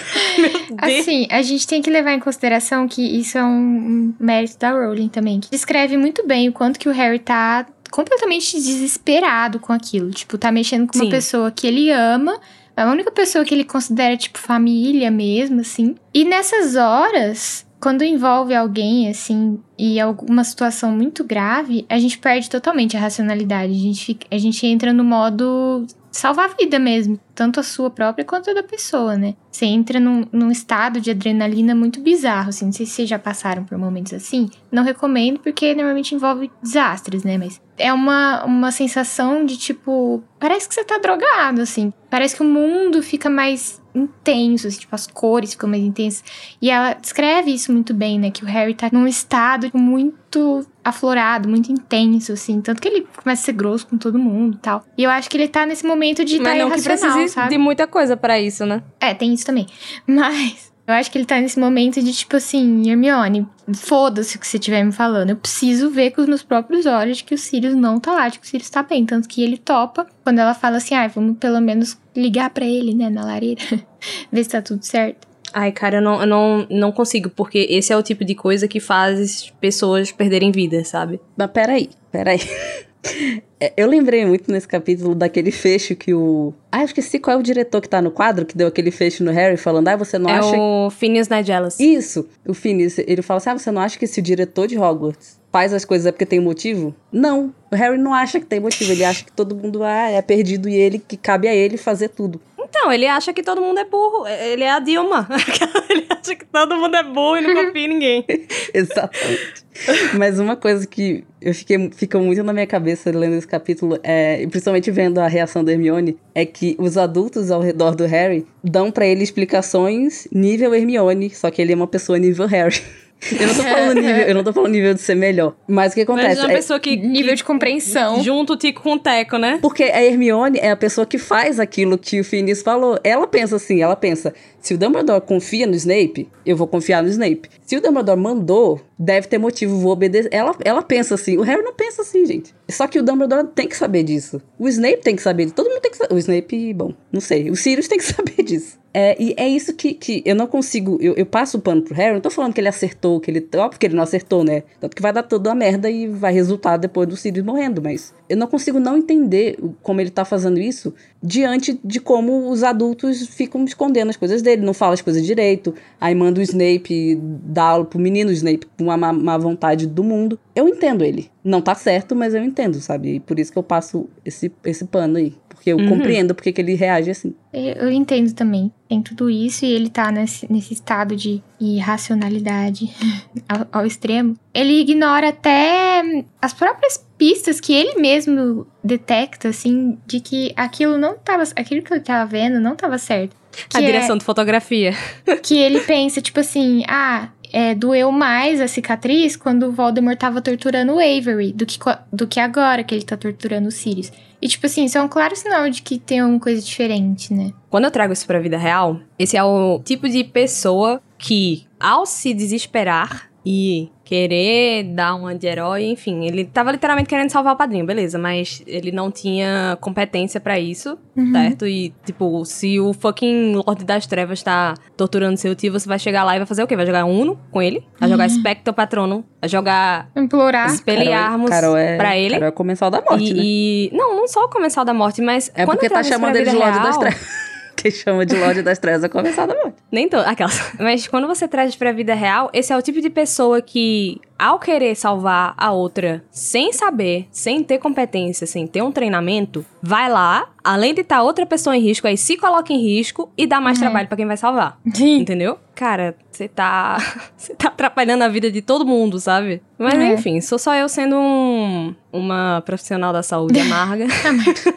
C: [LAUGHS]
B: Assim, a gente tem que levar em consideração que isso é um, mérito da Rowling também, que descreve muito bem o quanto que o Harry tá completamente desesperado com aquilo. Tipo, tá mexendo com
A: Sim.
B: uma pessoa que ele ama, é a única pessoa que ele considera, tipo, família mesmo, assim. E nessas horas, quando envolve alguém, assim, e alguma situação muito grave, a gente perde totalmente a racionalidade. A gente, fica- a gente entra no modo salvar a vida mesmo. Tanto a sua própria quanto a da pessoa, né? Você entra num, num estado de adrenalina muito bizarro, assim. Não sei se vocês já passaram por momentos assim. Não recomendo, porque normalmente envolve desastres, né? Mas é uma, uma sensação de tipo. Parece que você tá drogado, assim. Parece que o mundo fica mais intenso, assim, tipo, as cores ficam mais intensas. E ela descreve isso muito bem, né? Que o Harry tá num estado muito aflorado, muito intenso, assim. Tanto que ele começa a ser grosso com todo mundo e tal. E eu acho que ele tá nesse momento de
A: Mas
B: tá
A: não que
B: sabe?
A: de muita coisa pra isso, né?
B: É, tem isso também. Mas eu acho que ele tá nesse momento de tipo assim, Hermione, foda-se o que você estiver me falando. Eu preciso ver com os meus próprios olhos de que o Sirius não tá lá, de que o Sirius tá bem. Tanto que ele topa quando ela fala assim, ah, vamos pelo menos ligar pra ele, né, na lareira. [LAUGHS] ver se tá tudo certo.
A: Ai, cara, eu não, eu não, não consigo, porque esse é o tipo de coisa que faz pessoas perderem vida, sabe?
C: Mas peraí, peraí. [LAUGHS] É, Eu lembrei muito nesse capítulo daquele fecho que o. Ah, eu esqueci qual é o diretor que tá no quadro, que deu aquele fecho no Harry, falando, ah, você não
A: é
C: acha.
A: o Phineas Nigelas.
C: Isso, o Phineas, ele fala assim: ah, você não acha que se o diretor de Hogwarts faz as coisas é porque tem motivo? Não, o Harry não acha que tem motivo, ele acha que todo mundo ah, é perdido e ele, que cabe a ele fazer tudo.
A: Então, ele acha que todo mundo é burro. Ele é a Dilma. [LAUGHS] ele acha que todo mundo é burro e não confia em ninguém. [LAUGHS]
C: Exatamente. Mas uma coisa que eu fiquei, ficou muito na minha cabeça lendo esse capítulo, é, principalmente vendo a reação da Hermione, é que os adultos ao redor do Harry dão pra ele explicações nível Hermione, só que ele é uma pessoa nível Harry. Eu não tô falando [LAUGHS] nível, eu não tô falando nível de ser melhor. Mas o que
A: Mas
C: acontece?
A: é uma pessoa que.
B: Nível de compreensão.
A: Junto o Tico com o Teco, né?
C: Porque a Hermione é a pessoa que faz aquilo que o Phineas falou. Ela pensa assim, ela pensa, se o Dumbledore confia no Snape, eu vou confiar no Snape. Se o Dumbledore mandou, deve ter motivo, vou obedecer. Ela, ela pensa assim, o Harry não pensa assim, gente. Só que o Dumbledore tem que saber disso. O Snape tem que saber disso. Todo mundo tem que saber. O Snape, bom, não sei. O Sirius tem que [LAUGHS] saber disso. É, e é isso que, que eu não consigo. Eu, eu passo o pano pro Harry, não tô falando que ele acertou, que ele. Óbvio que ele não acertou, né? Tanto que vai dar toda a merda e vai resultar depois do Sirius morrendo, mas eu não consigo não entender como ele tá fazendo isso diante de como os adultos ficam escondendo as coisas dele, não fala as coisas direito, aí manda o Snape dar aula pro menino Snape com uma má vontade do mundo. Eu entendo ele. Não tá certo, mas eu entendo, sabe? E por isso que eu passo esse, esse pano aí. Porque eu
A: Uhum.
C: compreendo porque que ele reage assim.
B: Eu eu entendo também. Tem tudo isso e ele tá nesse, nesse estado de irracionalidade [LAUGHS] ao, ao extremo. Ele ignora até as próprias pistas que ele mesmo detecta, assim, de que aquilo não tava. Aquilo que ele tava vendo não tava certo. Que
A: A
B: é-
A: direção de fotografia.
B: que ele pensa, tipo assim, ah, é, doeu mais a cicatriz quando o Voldemort tava torturando o Avery do que, do que agora que ele tá torturando o Sirius. E, tipo assim, isso é um claro sinal de que tem alguma coisa diferente, né?
A: Quando eu trago isso pra vida real, esse é o tipo de pessoa que, ao se desesperar e querer dar uma de herói, enfim, ele tava literalmente querendo salvar o padrinho, beleza, mas ele não tinha competência pra isso,
B: Uhum.
A: certo? E, tipo, se o fucking Lorde das Trevas tá torturando seu tio, você vai chegar lá e vai fazer o quê? Vai jogar Uno com ele? Vai jogar Spectre Patrono? Vai jogar
B: Implorar.
A: Expelliarmus
C: Carol é,
A: pra ele?
C: Carol é comensal da morte,
A: e,
C: né?
A: e- Não, não só o comensal da morte, mas.
C: É
A: quando
C: porque tá chamando ele de Lorde das Trevas. Quem chama de Lorde das Trevas é comensal da morte.
A: Nem todo, aquelas. Mas quando você traz pra vida real, esse é o tipo de pessoa que, ao querer salvar a outra sem saber, sem ter competência, sem ter um treinamento, vai lá, além de estar outra pessoa em risco, aí se coloca em risco e dá mais trabalho pra quem vai salvar. [LAUGHS]
B: Sim.
A: Entendeu? Cara, você tá. [LAUGHS] Você tá atrapalhando a vida de todo mundo, sabe? Mas
B: É.
A: enfim, sou só eu sendo um, uma profissional da saúde [LAUGHS] amarga.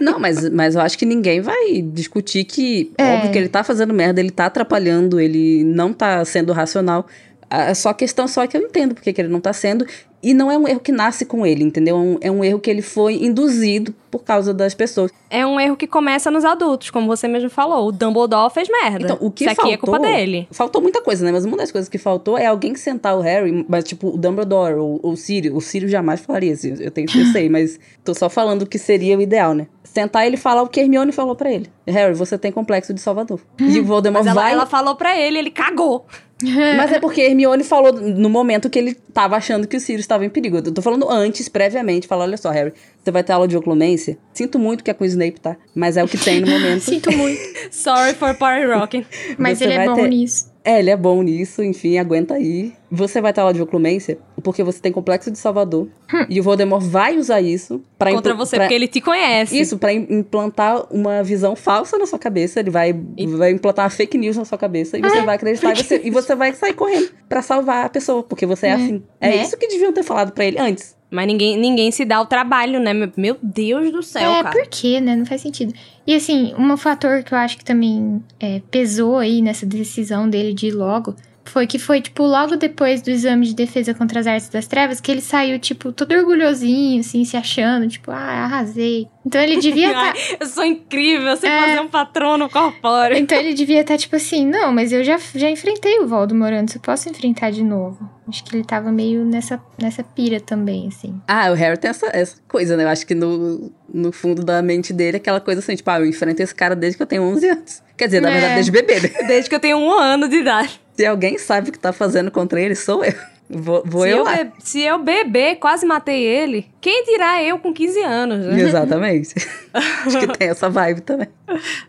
C: Não, mas, mas eu acho que ninguém vai discutir que,
B: É.
C: óbvio que ele tá fazendo merda, ele tá atrapalhando, ele não tá sendo racional. A só questão só é que eu entendo porque que ele não tá sendo. E não é um erro que nasce com ele, entendeu? É um, é um erro que ele foi induzido por causa das pessoas.
A: é um erro que começa nos adultos, como você mesmo falou. O Dumbledore fez merda.
C: Então, o que
A: Isso aqui
C: faltou,
A: é culpa dele.
C: Faltou muita coisa, né? Mas uma das coisas que faltou é alguém sentar o Harry, mas tipo, o Dumbledore ou ou o Sirius. O Sirius jamais falaria assim, eu, tenho, eu sei, mas tô só falando o que seria o ideal, né? Sentar ele e falar o que Hermione falou pra ele. Harry, você tem complexo de Salvador. E o Voldemort
A: Mas ela,
C: vai...
A: ela falou pra ele, ele cagou. [LAUGHS]
C: Mas é porque Hermione falou no momento que ele tava achando que o Sirius estava em perigo. Eu tô falando antes, previamente, falar, olha só, Harry, você vai ter aula de oclumência? Sinto muito que é com o Snape, tá? Mas é o que tem no momento. [LAUGHS]
B: Sinto muito.
A: Sorry for party rocking. [LAUGHS]
B: Mas
C: Você
B: ele é bom
C: ter-
B: nisso.
C: É, ele é bom nisso, enfim, aguenta aí. Você vai ter aula de oclumência porque você tem complexo de Salvador. e o Voldemort vai usar isso pra
A: Contra você,
C: pra-
A: porque ele te conhece.
C: Isso, pra im- implantar uma visão falsa na sua cabeça. Ele vai, vai implantar uma fake news na sua cabeça e você vai acreditar e você, e você vai sair correndo pra salvar a pessoa, porque você é
B: Né?
C: assim. É
B: Né?
C: isso que deviam ter falado pra ele antes.
A: Mas ninguém, ninguém se dá o trabalho, né? Meu- Deus do céu,
B: é,
A: cara.
B: por quê, né? Não faz sentido. E assim, um fator que eu acho que também é, pesou aí nessa decisão dele de ir logo foi que foi, tipo, logo depois do exame de defesa contra as artes das trevas, que ele saiu, tipo, todo orgulhosinho, assim, se achando, tipo, ah, arrasei. Então ele devia estar. [LAUGHS]
A: Ai, eu sou incrível, eu sei
B: É.
A: fazer um patrono corpóreo.
B: Então ele devia estar, tipo assim, não, mas eu já, já enfrentei o Voldemort antes, eu posso enfrentar de novo. Acho que ele tava meio nessa, nessa pira também, assim.
C: Ah, o Harry tem essa, essa coisa, né? Eu acho que no, no fundo da mente dele, aquela coisa assim, tipo, ah, eu enfrento esse cara desde que eu tenho 11 anos. Quer dizer, na
B: É.
C: verdade, desde bebê, né?
A: Desde que eu tenho um ano de idade.
C: Se alguém sabe o que tá fazendo contra ele, sou eu. Vou, vou
A: se,
C: eu
A: eu
C: lá.
A: be- se eu beber, quase matei ele. Quem dirá eu com 15 anos, né?
C: Exatamente. [LAUGHS] acho que tem essa vibe também.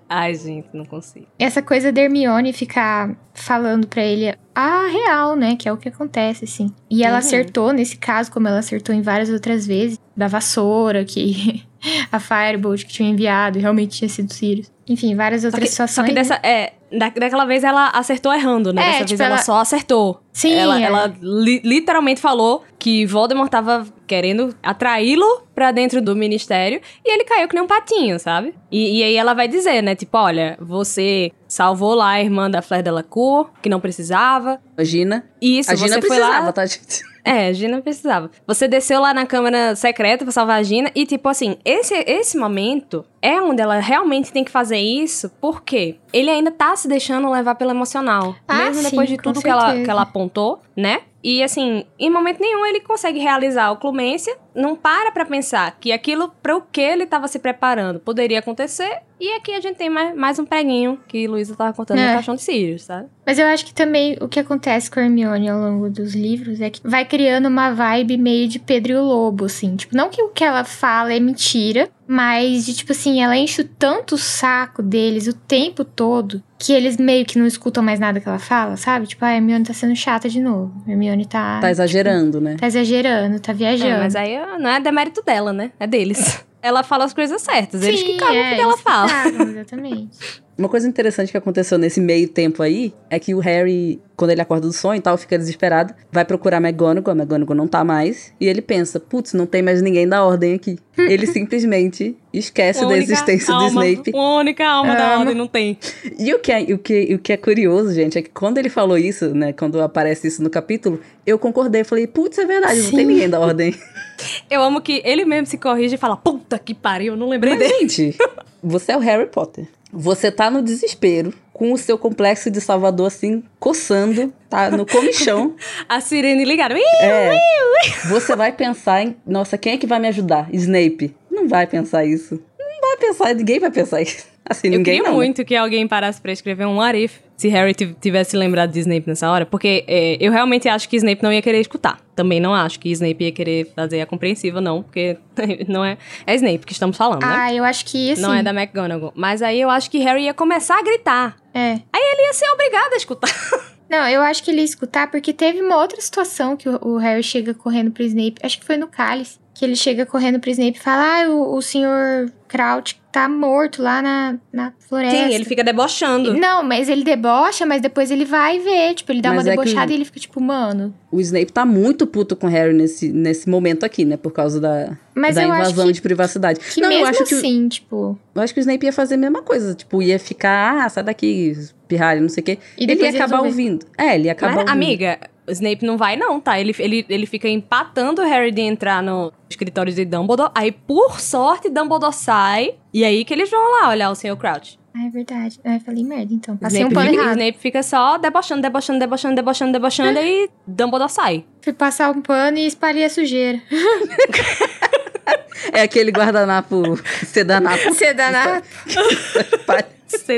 A: Ai, gente, não consigo.
B: Essa coisa da Hermione ficar falando pra ele a real, né? Que é o que acontece, assim. E ela
A: Uhum.
B: acertou nesse caso, como ela acertou em várias outras vezes, da vassoura, que [LAUGHS] a Firebolt que tinha enviado e realmente tinha sido Sirius. Enfim, várias
A: Só
B: outras
A: que, só
B: situações.
A: que dessa, é, da, daquela vez ela acertou errando, né?
B: É,
A: Dessa
B: tipo,
A: vez ela...
B: ela-
A: só acertou.
B: Sim,
A: Ela,
B: é.
A: ela li- literalmente falou que Voldemort tava querendo atraí-lo pra dentro do ministério e ele caiu que nem um patinho, sabe? E, e aí ela vai dizer, né? Tipo, olha, você salvou lá a irmã da Fleur Delacour, que não precisava.
C: A Gina.
A: Isso,
C: a Gina
A: você foi
C: precisava,
A: lá...
C: tá, gente?
A: É, a Gina precisava. Você desceu lá na câmara secreta pra salvar a Gina e, tipo assim, esse, esse momento é onde ela realmente tem que fazer isso, porque ele ainda tá se deixando levar pelo emocional.
B: Ah,
A: mesmo
B: sim,
A: depois de tudo que ela, que ela apontou, né? E assim, em momento nenhum ele consegue realizar o Clemência, não para pra pensar que aquilo para o que ele tava se preparando poderia acontecer. E aqui a gente tem mais, mais um preguinho que Luísa tava contando
B: É.
A: no caixão de Sirius, sabe?
B: Mas eu acho que também o que acontece com a Hermione ao longo dos livros é que vai criando uma vibe meio de Pedro e o Lobo, assim. Tipo, não que o que ela fala é mentira, mas de tipo assim, ela enche tanto o saco deles o tempo todo que eles meio que não escutam mais nada que ela fala, sabe? Tipo, ah, a Hermione tá sendo chata de novo. A Hermione tá.
C: Tá exagerando, né?
B: Tá exagerando, tá viajando.
A: É, mas aí não é demérito dela, né? É deles. [LAUGHS] Ela fala as coisas certas, eles que
B: Sim,
A: cagam
B: é,
A: o que ela
B: eles que
A: fala.
B: cagam, exatamente. [LAUGHS]
C: Uma coisa interessante que aconteceu nesse meio tempo aí é que o Harry, quando ele acorda do sonho e tal, fica desesperado, vai procurar a McGonagall, a McGonagall não tá mais, e ele pensa, putz, não tem mais ninguém da ordem aqui. [LAUGHS] ele simplesmente esquece da existência do
A: alma-
C: Snape.
A: Uma única alma da
B: Amo.
A: ordem não tem.
C: E o que, é, o, que, o que é curioso, gente, é que quando ele falou isso, né, quando aparece isso no capítulo, eu concordei, falei, putz, é verdade, não tem
B: Sim.
C: ninguém da ordem. [LAUGHS]
A: Eu amo que ele mesmo se corrige e fala, puta que pariu, eu não lembrei
C: Mas,
A: dele.
C: gente, [LAUGHS] você é o Harry Potter. Você tá no desespero, com o seu complexo de Salvador assim, coçando, tá no comichão. [LAUGHS]
A: A sirene ligada. Ih,
C: É. Você vai pensar em, nossa, quem é que vai me ajudar? Snape. Não vai pensar isso. Não vai pensar, ninguém vai pensar isso. [LAUGHS] Assim,
A: Eu queria
C: não. né?
A: muito que alguém parasse pra escrever um what if se Harry tiv- tivesse lembrado de Snape nessa hora, porque é, eu realmente acho que Snape não ia querer escutar. Também não acho que Snape ia querer fazer a compreensiva, não, porque [LAUGHS] não é, é Snape que estamos falando, né?
B: Ah, eu acho que assim.
A: Não é da McGonagall. Mas aí eu acho que Harry ia começar a gritar.
B: É.
A: Aí ele ia ser obrigado a escutar. [LAUGHS]
B: Não, eu acho que ele ia escutar porque teve uma outra situação que o, o Harry chega correndo pro Snape, acho que foi no Cálice, que ele chega correndo pro Snape e fala: Ah, o, o senhor Crouch tá morto lá na, na floresta.
A: Sim, ele fica debochando.
B: Não, mas ele debocha, mas depois ele vai ver, tipo, ele dá
C: Mas
B: uma
C: é que-
B: debochada e ele fica tipo, mano.
C: O Snape tá muito puto com o Harry nesse, nesse momento aqui, né? Por causa da,
B: Mas
C: da
B: eu acho
C: invasão
B: que-
C: de privacidade.
B: Que
C: não,
B: mesmo
C: eu acho que, o-
B: assim, tipo.
C: eu acho que o Snape ia fazer a mesma coisa. Tipo, ia ficar, ah, sai daqui, pirralho, não sei o quê.
B: E
C: ele ia
B: depois
C: acabar
B: resolver.
C: ouvindo. É, ele ia acabar
A: Mas,
C: ouvindo.
A: amiga, o Snape não vai não, tá? Ele, ele, ele fica empatando o Harry de entrar no escritório de Dumbledore. Aí, por sorte, Dumbledore sai. E aí que eles vão lá olhar o Sr. Crouch.
B: Ah, é verdade. Ah, eu falei merda, então. Passei
A: Snape,
B: um pano
A: fica,
B: errado.
A: Snape fica só debochando, debochando, debochando, debochando, debochando. e Dumbledore sai.
B: Fui passar um pano e espalhei a sujeira.
C: É aquele guardanapo sedanapo.
B: Você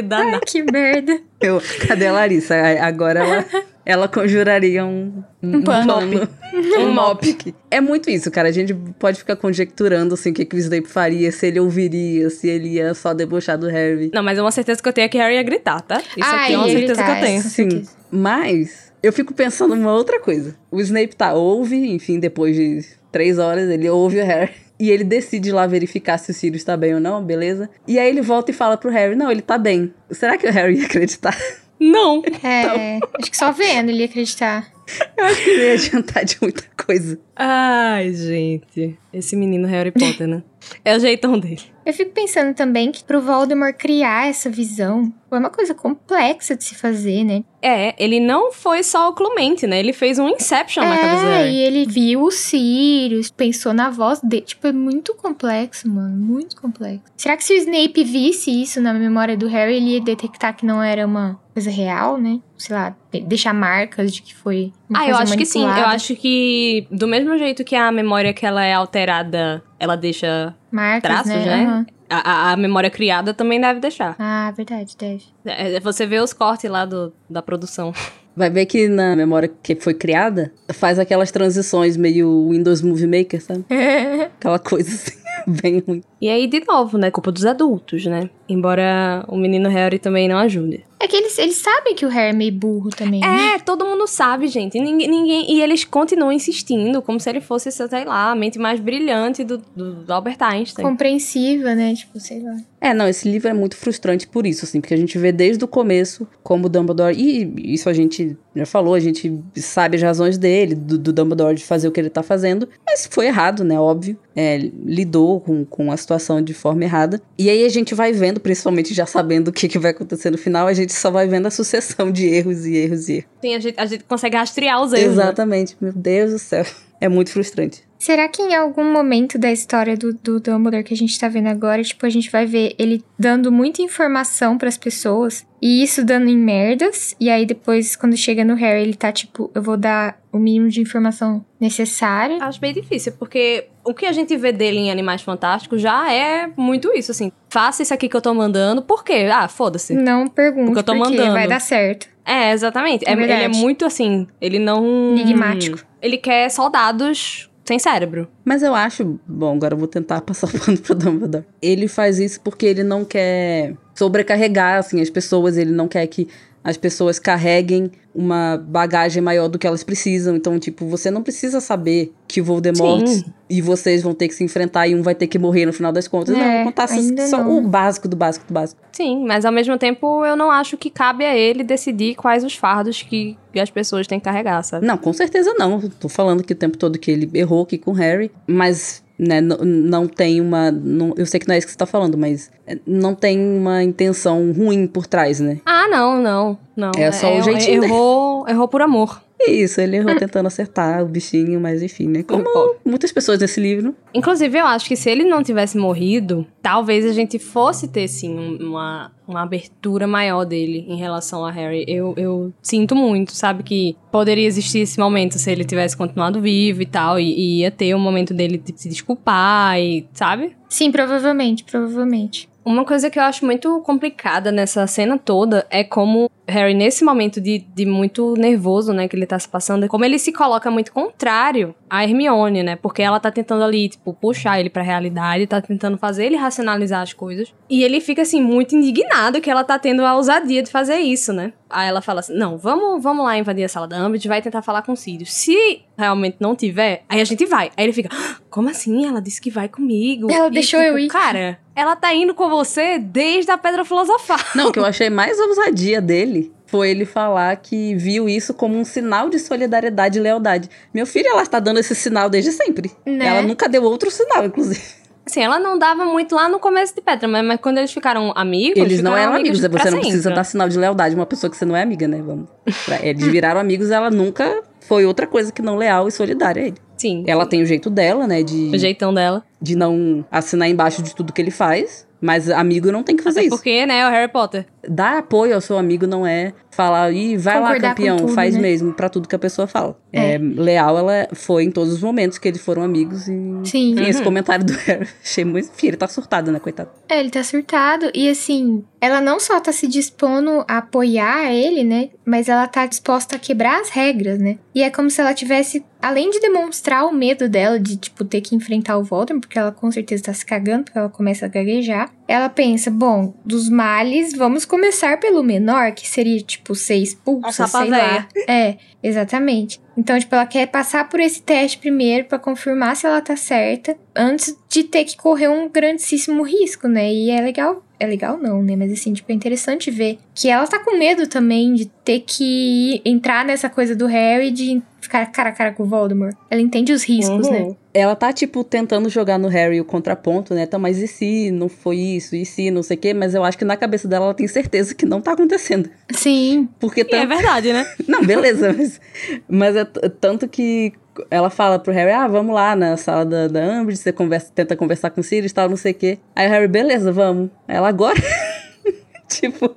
B: dá
A: na...
B: Que merda.
C: Eu, cadê a Larissa? Agora ela, ela conjuraria um,
B: Um pano. [LAUGHS]
C: um mop. É muito isso, cara. A gente pode ficar conjecturando assim, o que, que o Snape faria, se ele ouviria, se ele ia só debochar do Harry.
A: Não, mas uma certeza que eu tenho é que Harry ia gritar, tá? Isso
B: Ah,
A: aqui é uma certeza
B: gritar,
A: que eu tenho.
B: Com
C: Sim, mas eu fico pensando numa outra coisa. O Snape tá, ouve, enfim, depois de três horas, ele ouve o Harry. [LAUGHS] E ele decide lá verificar se o Sirius tá bem ou não, beleza? E aí ele volta e fala pro Harry, não, ele tá bem. Será que o Harry ia acreditar? [LAUGHS]
A: Não.
B: É, acho que só vendo ele acreditar.
C: Eu acho que não ia adiantar de muita coisa.
A: Ai, gente. Esse menino Harry Potter, né? É o jeitão dele.
B: Eu fico pensando também que pro Voldemort criar essa visão foi uma coisa complexa de se fazer, né?
A: É, ele não foi só o Clemente, né? Ele fez um Inception na cabeça
B: É,
A: dele.
B: e ele viu o Sirius, pensou na voz dele. Tipo, é muito complexo, mano. Muito complexo. Será que se o Snape visse isso na memória do Harry, ele ia detectar que não era uma coisa real, né? Sei lá, de- deixar marcas de que foi
A: Ah, eu acho que sim. Eu acho que do mesmo jeito que a memória que ela é alterada, ela deixa
B: Marcas,
A: traços,
B: né?
A: né?
B: Aham.
A: A, a- a memória criada também deve deixar.
B: Ah, verdade, deve.
A: É, Você vê os cortes lá do, da produção. [LAUGHS]
C: Vai ver que na memória que foi criada, faz aquelas transições meio Windows Movie Maker, sabe? [LAUGHS] Aquela coisa assim, [LAUGHS] bem ruim.
A: E aí, de novo, né? Culpa dos adultos, né? Embora o menino Harry também não ajude.
B: É que eles, eles sabem que o Harry é meio burro também, né?
A: É, todo mundo sabe, gente. Ninguém, ninguém, e eles continuam insistindo, como se ele fosse, sei lá, a mente mais brilhante do, do, do Albert Einstein.
B: Compreensiva, né? Tipo, sei lá.
C: É, não, esse livro é muito frustrante por isso, assim, porque a gente vê desde o começo como o Dumbledore. E isso a gente já falou, a gente sabe as razões dele, do, do Dumbledore de fazer o que ele tá fazendo, mas foi errado, né? Óbvio. É, lidou com, com a situação de forma errada. E aí a gente vai vendo, principalmente já sabendo o que, que vai acontecer no final, a gente só vai vendo a sucessão de erros e erros e erros.
A: Sim, a gente, a gente consegue rastrear os erros. né?
C: Exatamente, meu Deus do céu. É muito frustrante.
B: Será que em algum momento da história do, do Dumbledore que a gente tá vendo agora, tipo, a gente vai ver ele dando muita informação pras pessoas e isso dando em merdas, e aí depois, quando chega no Harry, ele tá tipo, eu vou dar o mínimo de informação necessária.
A: Acho bem difícil, porque o que a gente vê dele em Animais Fantásticos já é muito isso, assim. Faça isso aqui que eu tô mandando, por quê? Ah, foda-se.
B: Não pergunte,
A: Porque eu tô
B: porque
A: mandando.
B: vai dar certo.
A: É, exatamente.
B: É
A: É- ele é muito assim, ele não...
B: Enigmático.
A: Ele quer soldados sem cérebro.
C: Mas eu acho. Bom, agora eu vou tentar [LAUGHS] passar o pano pro Dumbledore. Ele faz isso porque ele não quer sobrecarregar, assim, as pessoas. Ele não quer que as pessoas carreguem uma bagagem maior do que elas precisam. Então, tipo, você não precisa saber que o Voldemort
A: Sim.
C: e vocês vão ter que se enfrentar e um vai ter que morrer no final das contas.
B: É,
C: não, contar só
B: não.
C: o básico do básico do básico.
A: Sim, mas ao mesmo tempo eu não acho que cabe a ele decidir quais os fardos que, que as pessoas têm que carregar, sabe?
C: Não, com certeza não. Tô falando que o tempo todo que ele errou aqui com o Harry, mas né, não tem uma. não- eu sei que não é isso que você tá falando, mas é, não tem uma intenção ruim por trás, né?
A: Ah, não, não, não.
C: É só o jeitinho dele.
A: Errou, errou por amor.
C: Isso, ele errou tentando acertar o bichinho, mas enfim, né? Como muitas pessoas nesse livro.
A: Inclusive, eu acho que se ele não tivesse morrido, talvez a gente fosse ter, sim, um- uma, uma abertura maior dele em relação a Harry. Eu, eu sinto muito, sabe? Que poderia existir esse momento se ele tivesse continuado vivo e tal, e, e ia ter um momento dele de se desculpar e, sabe?
B: Sim, provavelmente, provavelmente.
A: Uma coisa que eu acho muito complicada nessa cena toda é como Harry, nesse momento de, de muito nervoso, né, que ele tá se passando, como ele se coloca muito contrário a Hermione, né? Porque ela tá tentando ali, tipo, puxar ele pra realidade, tá tentando fazer ele racionalizar as coisas. E ele fica, assim, muito indignado que ela tá tendo a ousadia de fazer isso, né? Aí ela fala assim: não, vamos, vamos lá invadir a sala da Umbridge, vai tentar falar com o Sirius. Se realmente não tiver, aí a gente vai. Aí ele fica: "Ah, como assim? Ela disse que vai comigo.
B: Ela
A: E,
B: deixou
A: tipo,
B: eu ir.
A: Cara, ela tá indo com você desde a Pedra Filosofal.
C: Não, o que eu achei mais ousadia dele foi ele falar que viu isso como um sinal de solidariedade e lealdade. Meu filho, ela está dando esse sinal desde sempre.
B: Né?
C: Ela nunca deu outro sinal, inclusive.
A: Assim, ela não dava muito lá no começo de Pedra, mas, mas quando eles ficaram amigos.
C: Eles não
A: ficaram
C: eram amigos,
A: pra
C: você não precisa
A: sempre.
C: dar sinal de lealdade a uma pessoa que você não é amiga, né? Vamos. Pra- Eles viraram amigos, ela nunca foi outra coisa que não leal e solidária a ele.
A: Sim.
C: Ela tem o jeito dela, né? De,
A: O jeitão dela.
C: de não assinar embaixo de tudo que ele faz. Mas amigo não tem que fazer
A: Até
C: isso.
A: porque, né, o Harry Potter.
C: Dar apoio ao seu amigo não é falar, ih, vai lá,
B: Concordar com
C: campeão,
B: tudo,
C: faz
B: né?
C: mesmo, pra tudo que a pessoa fala. É. leal, ela foi em todos os momentos que eles foram amigos e.
B: Sim.
C: Enfim,
A: Uhum.
C: esse comentário do Harry, [LAUGHS] achei muito. Enfim, ele tá surtado, né, coitado?
B: É, ele tá surtado. E assim, ela não só tá se dispondo a apoiar ele, né? Mas ela tá disposta a quebrar as regras, né? E é como se ela tivesse, além de demonstrar o medo dela de, tipo, ter que enfrentar o Voldemort, porque ela com certeza tá se cagando, porque ela começa a gaguejar. Ela pensa, bom, dos males, vamos começar pelo menor, que seria, tipo, ser expulsa,
A: A
B: sei lá. [LAUGHS] É, exatamente. Então, tipo, ela quer passar por esse teste primeiro pra confirmar se ela tá certa, antes de ter que correr um grandíssimo risco, né? E é legal É legal não, né? Mas assim, tipo, é interessante ver que ela tá com medo também de ter que entrar nessa coisa do Harry de ficar cara a cara com o Voldemort. Ela entende os riscos, né?
A: Uhum.
C: Ela tá, tipo, tentando jogar no Harry o contraponto, né? Então, mas e se não foi isso? E se não sei o quê? Mas eu acho que na cabeça dela ela tem certeza que não tá acontecendo.
B: Sim.
C: Porque
A: E é verdade, né? [LAUGHS]
C: Não, beleza, mas, mas é tanto que ela fala pro Harry, ah, vamos lá na sala da, da Umbridge, você conversa, tenta conversar com o Sirius e tal, não sei o quê. Aí o Harry, beleza, vamos. Ela agora... [LAUGHS] tipo,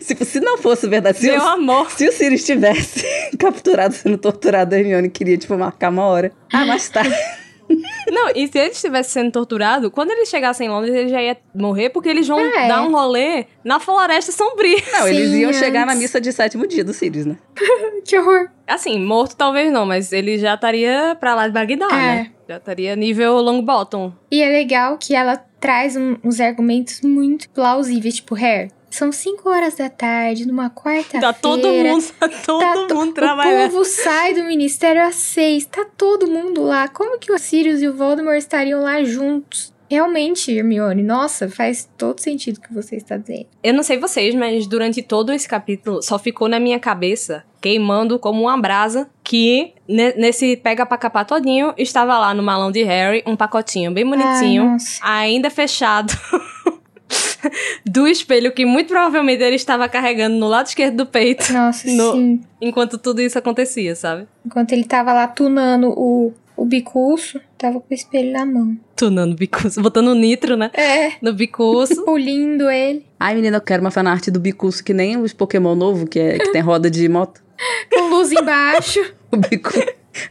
C: se, se não fosse verdade, se,
A: Meu
C: o,
A: amor.
C: se o Sirius tivesse [LAUGHS] capturado, sendo torturado, a Hermione queria, tipo, marcar uma hora. Ah, mas tá. [LAUGHS]
A: Não, e se ele estivesse sendo torturado, quando ele chegasse em Londres, ele já ia morrer, porque eles vão
B: É.
A: dar um rolê na Floresta Sombria.
C: Não, eles
B: Sim,
C: iam chegar na
B: antes.
C: missa de sétimo dia do Sirius, né? [LAUGHS]
B: Que horror.
A: Assim, morto talvez não, mas ele já estaria pra lá de Bagdá,
B: É.
A: né? Já estaria nível Longbottom.
B: E é legal que ela traz um- uns argumentos muito plausíveis, tipo, Harry, são 5 horas da tarde, numa quarta-feira.
A: Tá todo mundo, tá todo
B: Tá to-
A: mundo
B: O
A: trabalhando.
B: povo sai do ministério às seis. Tá todo mundo lá. Como que o Sirius e o Voldemort estariam lá juntos? Realmente, Hermione, nossa, faz todo sentido o que você está dizendo.
A: Eu não sei vocês, mas durante todo esse capítulo só ficou na minha cabeça, queimando como uma brasa, que ne- nesse pega pra capar todinho, estava lá no malão de Harry um pacotinho bem bonitinho,
B: Ai, nossa.
A: ainda fechado. [LAUGHS] [LAUGHS] do espelho que muito provavelmente ele estava carregando no lado esquerdo do peito
B: Nossa,
A: No-
B: sim.
A: enquanto tudo isso acontecia, sabe?
B: Enquanto ele tava lá tunando o, o bicurso, tava com o espelho na mão.
A: Tunando o bicuço, botando nitro, né?
B: É,
A: No bicuço. [LAUGHS]
B: pulindo ele,
C: Ai, menina, eu quero uma fanart do Bicurso que nem os Pokémon novo, que, é, que tem roda de moto.
B: com luz embaixo. [LAUGHS]
C: O bico,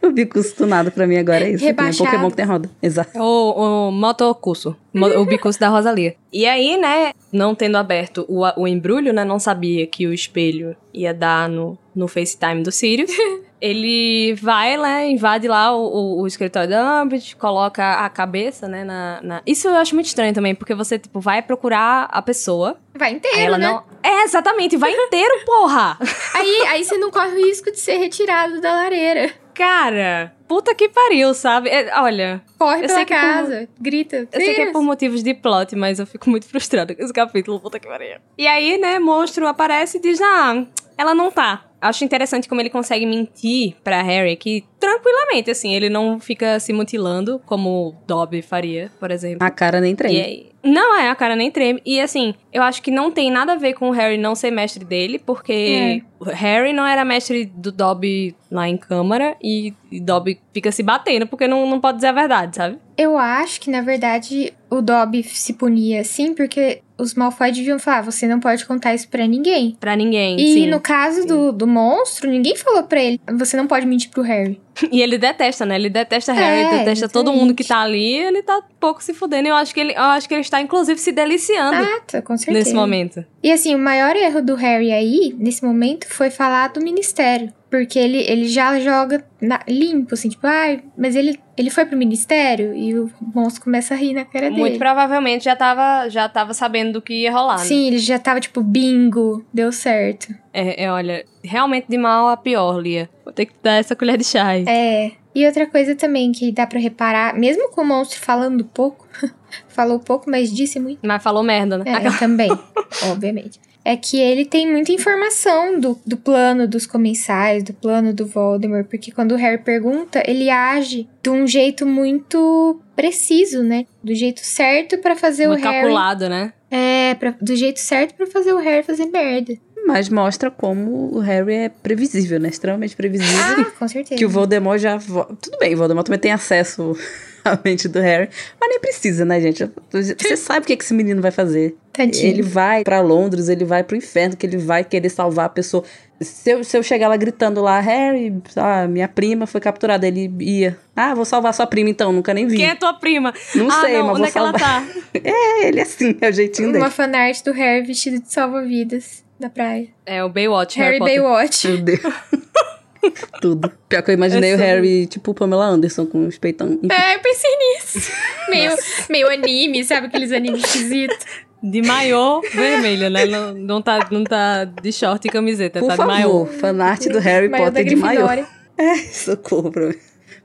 C: o bicuço tunado pra mim agora é isso.
B: Rebaixado.
C: Pokémon que tem roda. Exato.
A: O, o motocurso. Mo- O bicurso da Rosalia. E aí, né, não tendo aberto o, o embrulho, né, não sabia que o espelho ia dar no, no FaceTime do Sirius. [LAUGHS] Ele vai, né, invade lá o, o, o escritório da Umbridge, coloca a cabeça, né, na, na- Isso eu acho muito estranho também, porque você, tipo, vai procurar a pessoa,
B: Vai inteiro,
A: ela
B: né?
A: não... É, exatamente, vai inteiro, porra!
B: Aí, aí você não corre o risco de ser retirado da lareira.
A: Cara, puta que pariu, sabe? É, olha,
B: Corre
A: Eu
B: pela
A: sei que por-
B: casa, grita.
A: Eu sei que é por motivos de plot, mas eu fico muito frustrada com esse capítulo, puta que pariu. E aí, né, monstro aparece e diz, ah, ela não tá. Acho interessante como ele consegue mentir pra Harry que tranquilamente, assim, ele não fica se mutilando como Dobby faria, por exemplo.
C: A cara nem
A: E
C: treme.
A: aí, não é, a cara nem treme. E assim, eu acho que não tem nada a ver com o Harry não ser mestre dele, porque o Harry não era mestre do Dobby lá em câmara e, e Dobby fica se batendo porque não, não pode dizer a verdade, sabe?
B: Eu acho que, na verdade, o Dobby se punia assim porque os Malfoy deviam falar, você não pode contar isso pra ninguém.
A: Pra ninguém,
B: E
A: sim.
B: no caso do, do monstro, ninguém falou pra ele, você não pode mentir pro Harry. [LAUGHS]
A: E ele detesta, né? Ele detesta Harry,
B: É,
A: detesta todo
B: exatamente.
A: mundo que tá ali, ele tá pouco se fudendo. Eu acho que ele, eu acho que ele está, inclusive, se deliciando
B: Ah, tá, com certeza.
A: nesse momento.
B: E assim, o maior erro do Harry aí, nesse momento, foi falar do ministério. Porque ele, ele já joga na- limpo, assim, tipo, ai, mas ele, ele foi pro ministério e o monstro começa a rir na cara
A: Muito
B: dele.
A: provavelmente já tava, já tava sabendo do que ia rolar, né?
B: Sim, ele já tava tipo, bingo, deu certo.
A: É, é, olha, realmente de mal a pior, Lia. Vou ter que dar essa colher de chá aí.
B: É. E outra coisa também que dá pra reparar, mesmo com o monstro falando pouco, [LAUGHS] falou pouco, mas disse muito.
A: Mas falou merda, né?
B: É, também, [LAUGHS] obviamente. É que ele tem muita informação do, do plano dos comensais, do plano do Voldemort, porque quando o Harry pergunta, ele age de um jeito muito preciso, né? Do jeito certo pra fazer
A: Muito
B: o Harry.
A: calculado, né?
B: É, pra- do jeito certo pra fazer o Harry fazer merda.
C: Mas mostra como o Harry é previsível, né? Extremamente previsível.
B: Ah, com certeza.
C: que o Voldemort já... Tudo bem, o Voldemort também tem acesso [LAUGHS] à mente do Harry. Mas nem precisa, né, gente? Você sabe o que que esse menino vai fazer.
B: Tadinho.
C: Ele vai pra Londres, ele vai pro inferno, que ele vai querer salvar a pessoa. Se eu, se eu chegar lá gritando lá, Harry, ah, minha prima foi capturada, ele ia. Ah, vou salvar sua prima então, nunca nem vi.
A: Quem é tua prima?
C: Não
A: ah,
C: sei,
A: não,
C: mas
A: onde
C: vou
A: é que ela
C: salvar.
A: tá? [LAUGHS]
C: É, ele é assim, é o jeitinho dele.
B: Uma fanart do Harry vestido de salva-vidas da praia.
A: É o Baywatch, Harry,
B: Harry
A: Potter.
B: Baywatch.
C: Meu Deus. [LAUGHS] [LAUGHS] Tudo. Pior que eu imaginei
A: É
C: o Harry, tipo Pamela Anderson, com os peitão. Enfim.
B: É, eu pensei nisso. [LAUGHS] meio, meio anime, sabe aqueles animes esquisitos?
A: De maiô vermelho, né? Não, não, tá, não tá de short e camiseta,
C: Por
A: tá de maiô.
C: favor, fanart do Harry Potter de maiô. [LAUGHS] É, socorro pra,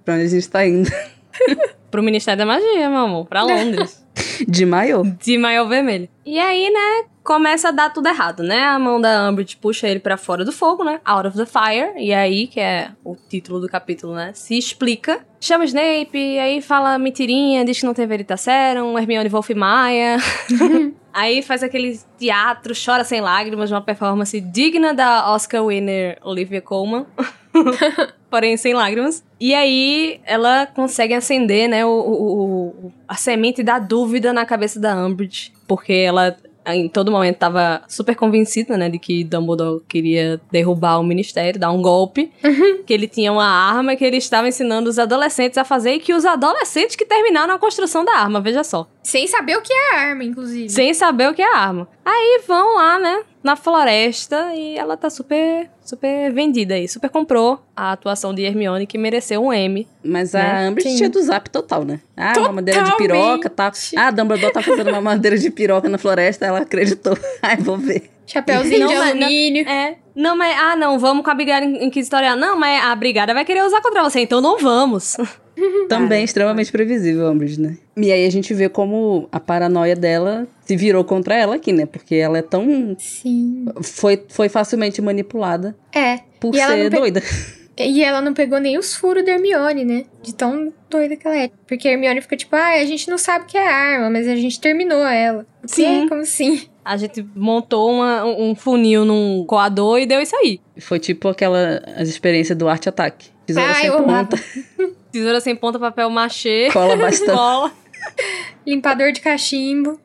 C: pra onde a gente tá indo.
A: Pro Ministério da Magia, meu amor. Pra Londres.
C: De maiô.
A: de maiô vermelho. E aí, né, começa a dar tudo errado, né? A mão da Umbridge puxa ele pra fora do fogo, né? Out of the fire. E aí, que é o título do capítulo, né? Se explica. Chama Snape, aí fala mentirinha, diz que não tem Veritaserum, Hermione Wolf Maia. [LAUGHS] aí faz aquele teatro, chora sem lágrimas, uma performance digna da Oscar winner Olivia Colman. [LAUGHS] Porém, sem lágrimas. E aí, ela consegue acender, né, o, o- o- a semente da dúvida na cabeça da Umbridge. Porque ela, em todo momento, tava super convencida, né, de que Dumbledore queria derrubar o Ministério, dar um golpe. Que ele tinha uma arma que ele estava ensinando os adolescentes a fazer e que os adolescentes que terminaram a construção da arma, veja só.
B: Sem saber o que é a arma, inclusive.
A: Sem saber o que é a arma. Aí vão lá, né? Na floresta e ela tá super, super vendida aí. Super comprou a atuação de Hermione, que mereceu um M.
C: Mas
A: Né?
C: a Umbridge
A: Sim.
C: tinha do zap total, né? Ah, uma madeira de piroca, tá? Ah, Dumbledore tá fazendo uma madeira de piroca na floresta, ela acreditou. [LAUGHS] Ai, vou ver.
B: Chapeuzinho
A: Não,
B: de alumínio.
A: É. Não, mas. Ah, não, vamos com a brigada inquisitorial. Não, mas a brigada vai querer usar contra você, então não vamos. [LAUGHS] [LAUGHS]
C: Também extremamente previsível, a Umbridge, né? E aí a gente vê como a paranoia dela se virou contra ela aqui, né? Porque ela é tão...
B: Sim.
C: Foi, foi facilmente manipulada
B: É.
C: por
B: E
C: ser doida.
B: E ela não pegou nem os furos da Hermione, né? De tão doida que ela é. Porque a Hermione fica tipo, ah, a gente não sabe o que é arma, mas a gente terminou ela.
A: Sim.
B: Como assim?
A: A gente montou uma- um funil num coador e deu isso aí.
C: Foi tipo aquela... As experiências do Arte Ataque. Tesoura
B: Ah,
C: sem
B: eu amava.
C: ponta, [LAUGHS]
A: Tesoura sem ponta, papel machê.
C: cola bastante. [LAUGHS]
A: cola.
B: Limpador de cachimbo.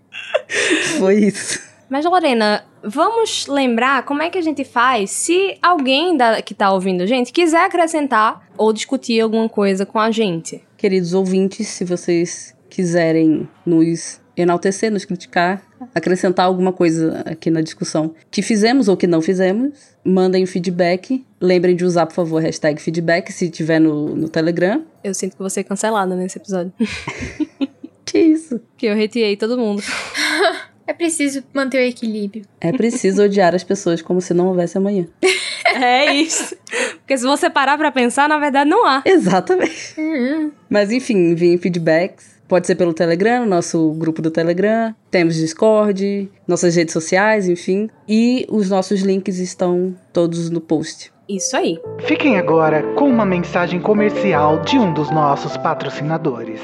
C: Foi isso.
A: Mas, Lorena, vamos lembrar como é que a gente faz se alguém da- que tá ouvindo a gente quiser acrescentar ou discutir alguma coisa com a gente.
C: Queridos ouvintes, se vocês quiserem nos enaltecer, nos criticar, acrescentar alguma coisa aqui na discussão que fizemos ou que não fizemos, mandem feedback. Lembrem de usar, por favor, a hashtag feedback se tiver no, no Telegram.
A: Eu sinto que vou ser cancelada nesse episódio. [LAUGHS]
C: Que isso?
A: que eu retiei todo mundo. [LAUGHS]
B: É preciso manter o equilíbrio.
C: É preciso odiar as pessoas como se não houvesse amanhã. [LAUGHS]
A: É isso. Porque se você parar pra pensar, na verdade não há.
C: Exatamente.
B: Uhum.
C: Mas enfim, enviem feedbacks. Pode ser pelo Telegram, nosso grupo do Telegram. Temos Discord, nossas redes sociais, enfim. E os nossos links estão todos no post.
A: Isso aí.
E: Fiquem agora com uma mensagem comercial de um dos nossos patrocinadores.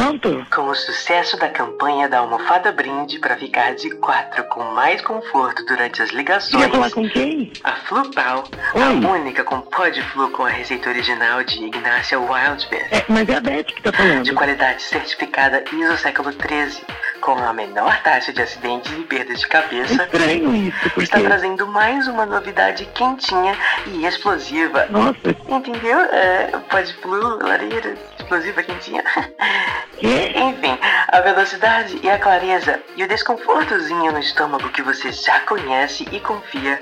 F: Pronto?
D: Com o sucesso da campanha da almofada brinde para ficar de quatro com mais conforto durante as ligações,
F: Queria falar com quem?
D: a Flupal, a única com pó de flu com a receita original de Ignácia Wildberg,
F: É, mas é a Beth que tá
D: de
F: falando.
D: qualidade certificada ISO século 13, com a menor taxa de acidentes e perdas de
F: É
D: cabeça,
F: estranho isso, porque...
D: está trazendo mais uma novidade quentinha e explosiva.
F: Nossa,
D: Entendeu? É, pó de flu, lareira, explosiva, quentinha.
F: que? [LAUGHS]
D: Enfim, a velocidade e a clareza e o desconfortozinho no estômago que você já conhece e confia,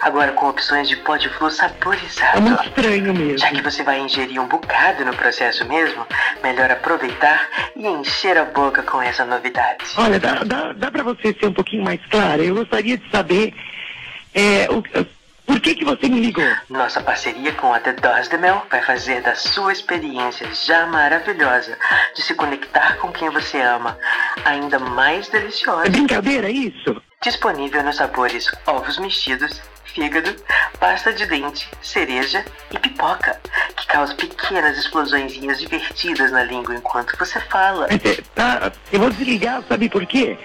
D: agora com opções de pó de flu
F: É
D: saborizado.
F: muito estranho mesmo.
D: Já que você vai ingerir um bocado no processo mesmo, melhor aproveitar e encher a boca com essa novidade.
F: Olha, dá, dá, dá pra você ser um pouquinho mais clara? Eu gostaria de saber é, o, por que que você me ligou?
D: Nossa parceria com a The Dose de Mel vai fazer da sua experiência já maravilhosa de se conectar com quem você ama ainda mais
F: É
D: deliciosa.
F: brincadeira isso?
D: Disponível nos sabores ovos mexidos, fígado, pasta de dente, cereja e pipoca, que causa pequenas explosõezinhas divertidas na língua enquanto você fala.
F: É, tá, eu vou desligar, sabe por quê?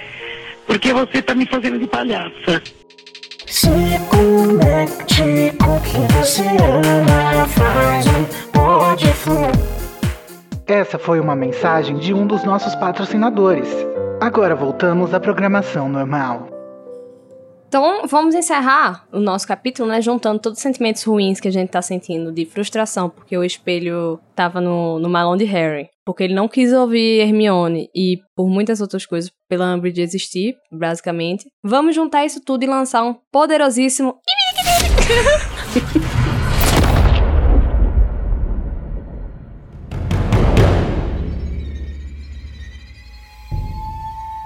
F: Porque você tá me fazendo de palhaça.
G: Se conecte com quem você ama, faz um pode fluir.
E: Essa foi uma mensagem de um dos nossos patrocinadores. Agora voltamos à programação normal.
A: Então, vamos encerrar o nosso capítulo, né? Juntando todos os sentimentos ruins que a gente tá sentindo de frustração, porque o espelho tava no, no malão de Harry. Porque ele não quis ouvir Hermione e por muitas outras coisas, pela Umbridge existir, basicamente. Vamos juntar isso tudo e lançar um poderosíssimo... [LAUGHS]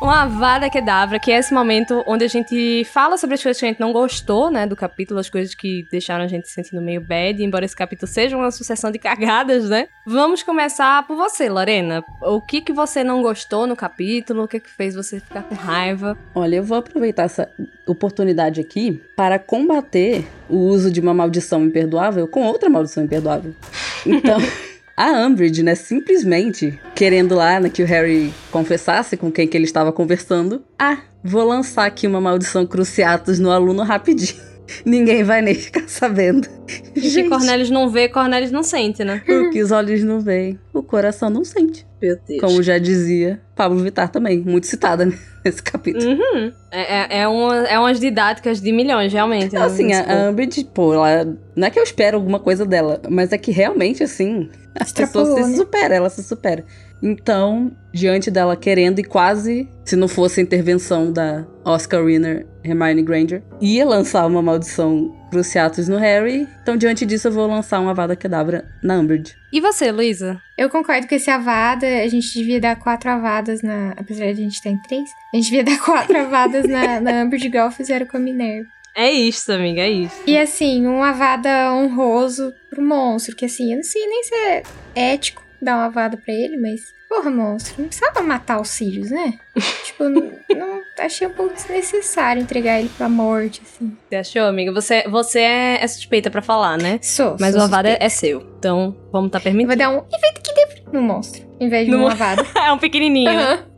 A: uma Avada Kedavra, que é esse momento onde a gente fala sobre as coisas que a gente não gostou, né, do capítulo, as coisas que deixaram a gente se sentindo meio bad, embora esse capítulo seja uma sucessão de [LAUGHS] cagadas, né? Vamos começar por você, Lorena. O que que você não gostou no capítulo? O que que fez você ficar com raiva?
C: Olha, eu vou aproveitar essa oportunidade aqui para combater o uso de uma maldição imperdoável com outra maldição imperdoável. Então, [LAUGHS] a Umbridge, né, simplesmente querendo lá que o Harry confessasse com quem que ele estava conversando. Ah, vou lançar aqui uma maldição Cruciatus no aluno rapidinho. Ninguém vai nem ficar sabendo.
A: E que Cornelius não vê, Cornelius não sente, né?
C: O que os olhos não veem, o coração não sente.
H: Meu Deus.
C: Como já dizia Pablo Vittar também, muito citada [LAUGHS] nesse capítulo.
A: Uhum. É, é, é, uma, é umas didáticas de milhões, realmente. né?
C: Assim, a, a Umbridge, pô, ela, não é que eu espero alguma coisa dela, mas é que realmente, assim, [LAUGHS] as pessoas se
B: né?
C: superam, ela se supera. Então, diante dela querendo e quase, se não fosse a intervenção da Oscar winner Hermione Granger, ia lançar uma maldição Cruciatus no Harry. Então, diante disso, eu vou lançar uma Avada Kedavra na Umbridge.
A: E você, Luísa?
B: Eu concordo com esse avada. A gente devia dar quatro avadas na. Apesar de a gente estar em três, a gente devia dar quatro avadas na, na Amber de Igual fizeram com a Minerva.
A: É isso, amiga, é isso.
B: E assim, um avada honroso pro monstro, que assim, eu não sei nem se é ético dar uma avada pra ele, mas. Porra, monstro, não precisava matar os Sirius, né? [LAUGHS] tipo, não, não- achei um pouco desnecessário entregar ele pra morte, assim.
A: Você achou, amiga? Você, você é, é suspeita pra falar, né?
B: Sou.
A: Mas
B: sou
A: o Avada é seu. Então, vamos tá
B: Eu
A: permitindo.
B: vou dar um evento que dê no monstro, em vez de
A: No mon-
B: avada. [LAUGHS]
A: é um pequenininho.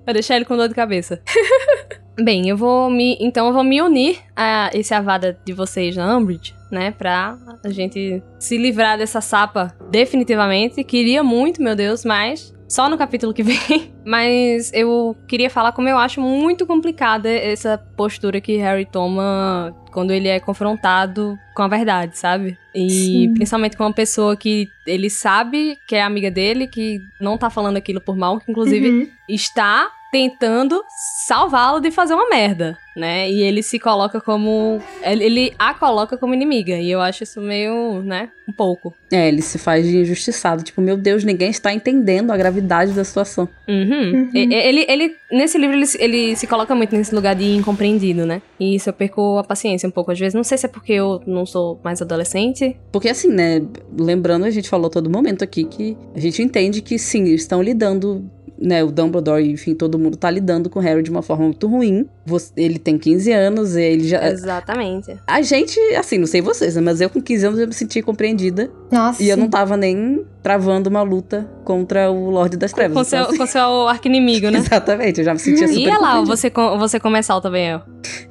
A: Pra deixar ele com dor de cabeça. [LAUGHS] Bem, eu vou me. Então eu vou me unir a esse avada de vocês na Umbridge, né? Pra a gente se livrar dessa sapa definitivamente. Queria muito, meu Deus, mas. Só no capítulo que [LAUGHS] vem. Mas eu queria falar como eu acho muito complicada essa postura que Harry toma quando ele é confrontado com a verdade, sabe? E
B: Sim.
A: principalmente com uma pessoa que ele sabe que é amiga dele, que não tá falando aquilo por mal, que inclusive
B: Uhum.
A: está tentando salvá-lo de fazer uma merda, né? E ele se coloca como. Ele, a coloca como inimiga. E eu acho isso meio, né? Um pouco.
C: É, ele se faz de injustiçado. Tipo, meu Deus, ninguém está entendendo a gravidade da situação.
A: Uhum.
B: Uhum.
A: Ele, ele, nesse livro, ele, se- ele se coloca muito nesse lugar de incompreendido, né? E isso eu perco a paciência um pouco às vezes. Não sei se é porque eu não sou mais adolescente.
C: Porque assim, né? Lembrando, a gente falou todo momento aqui que a gente entende que sim, eles estão lidando, né? O Dumbledore, enfim, todo mundo tá lidando com o Harry de uma forma muito ruim. Você- ele tem 15 anos, ele já.
A: Exatamente.
C: A gente, assim, não sei vocês, né? Mas eu com 15 anos eu me senti compreendida.
B: Nossa.
C: E eu não tava nem travando uma luta contra o Lorde das Trevas.
A: Com
C: Então,
A: seu,
C: assim,
A: com seu arquinimigo, né? [LAUGHS]
C: Exatamente, eu já me sentia super
A: E olha lá, você, você começar também, ó.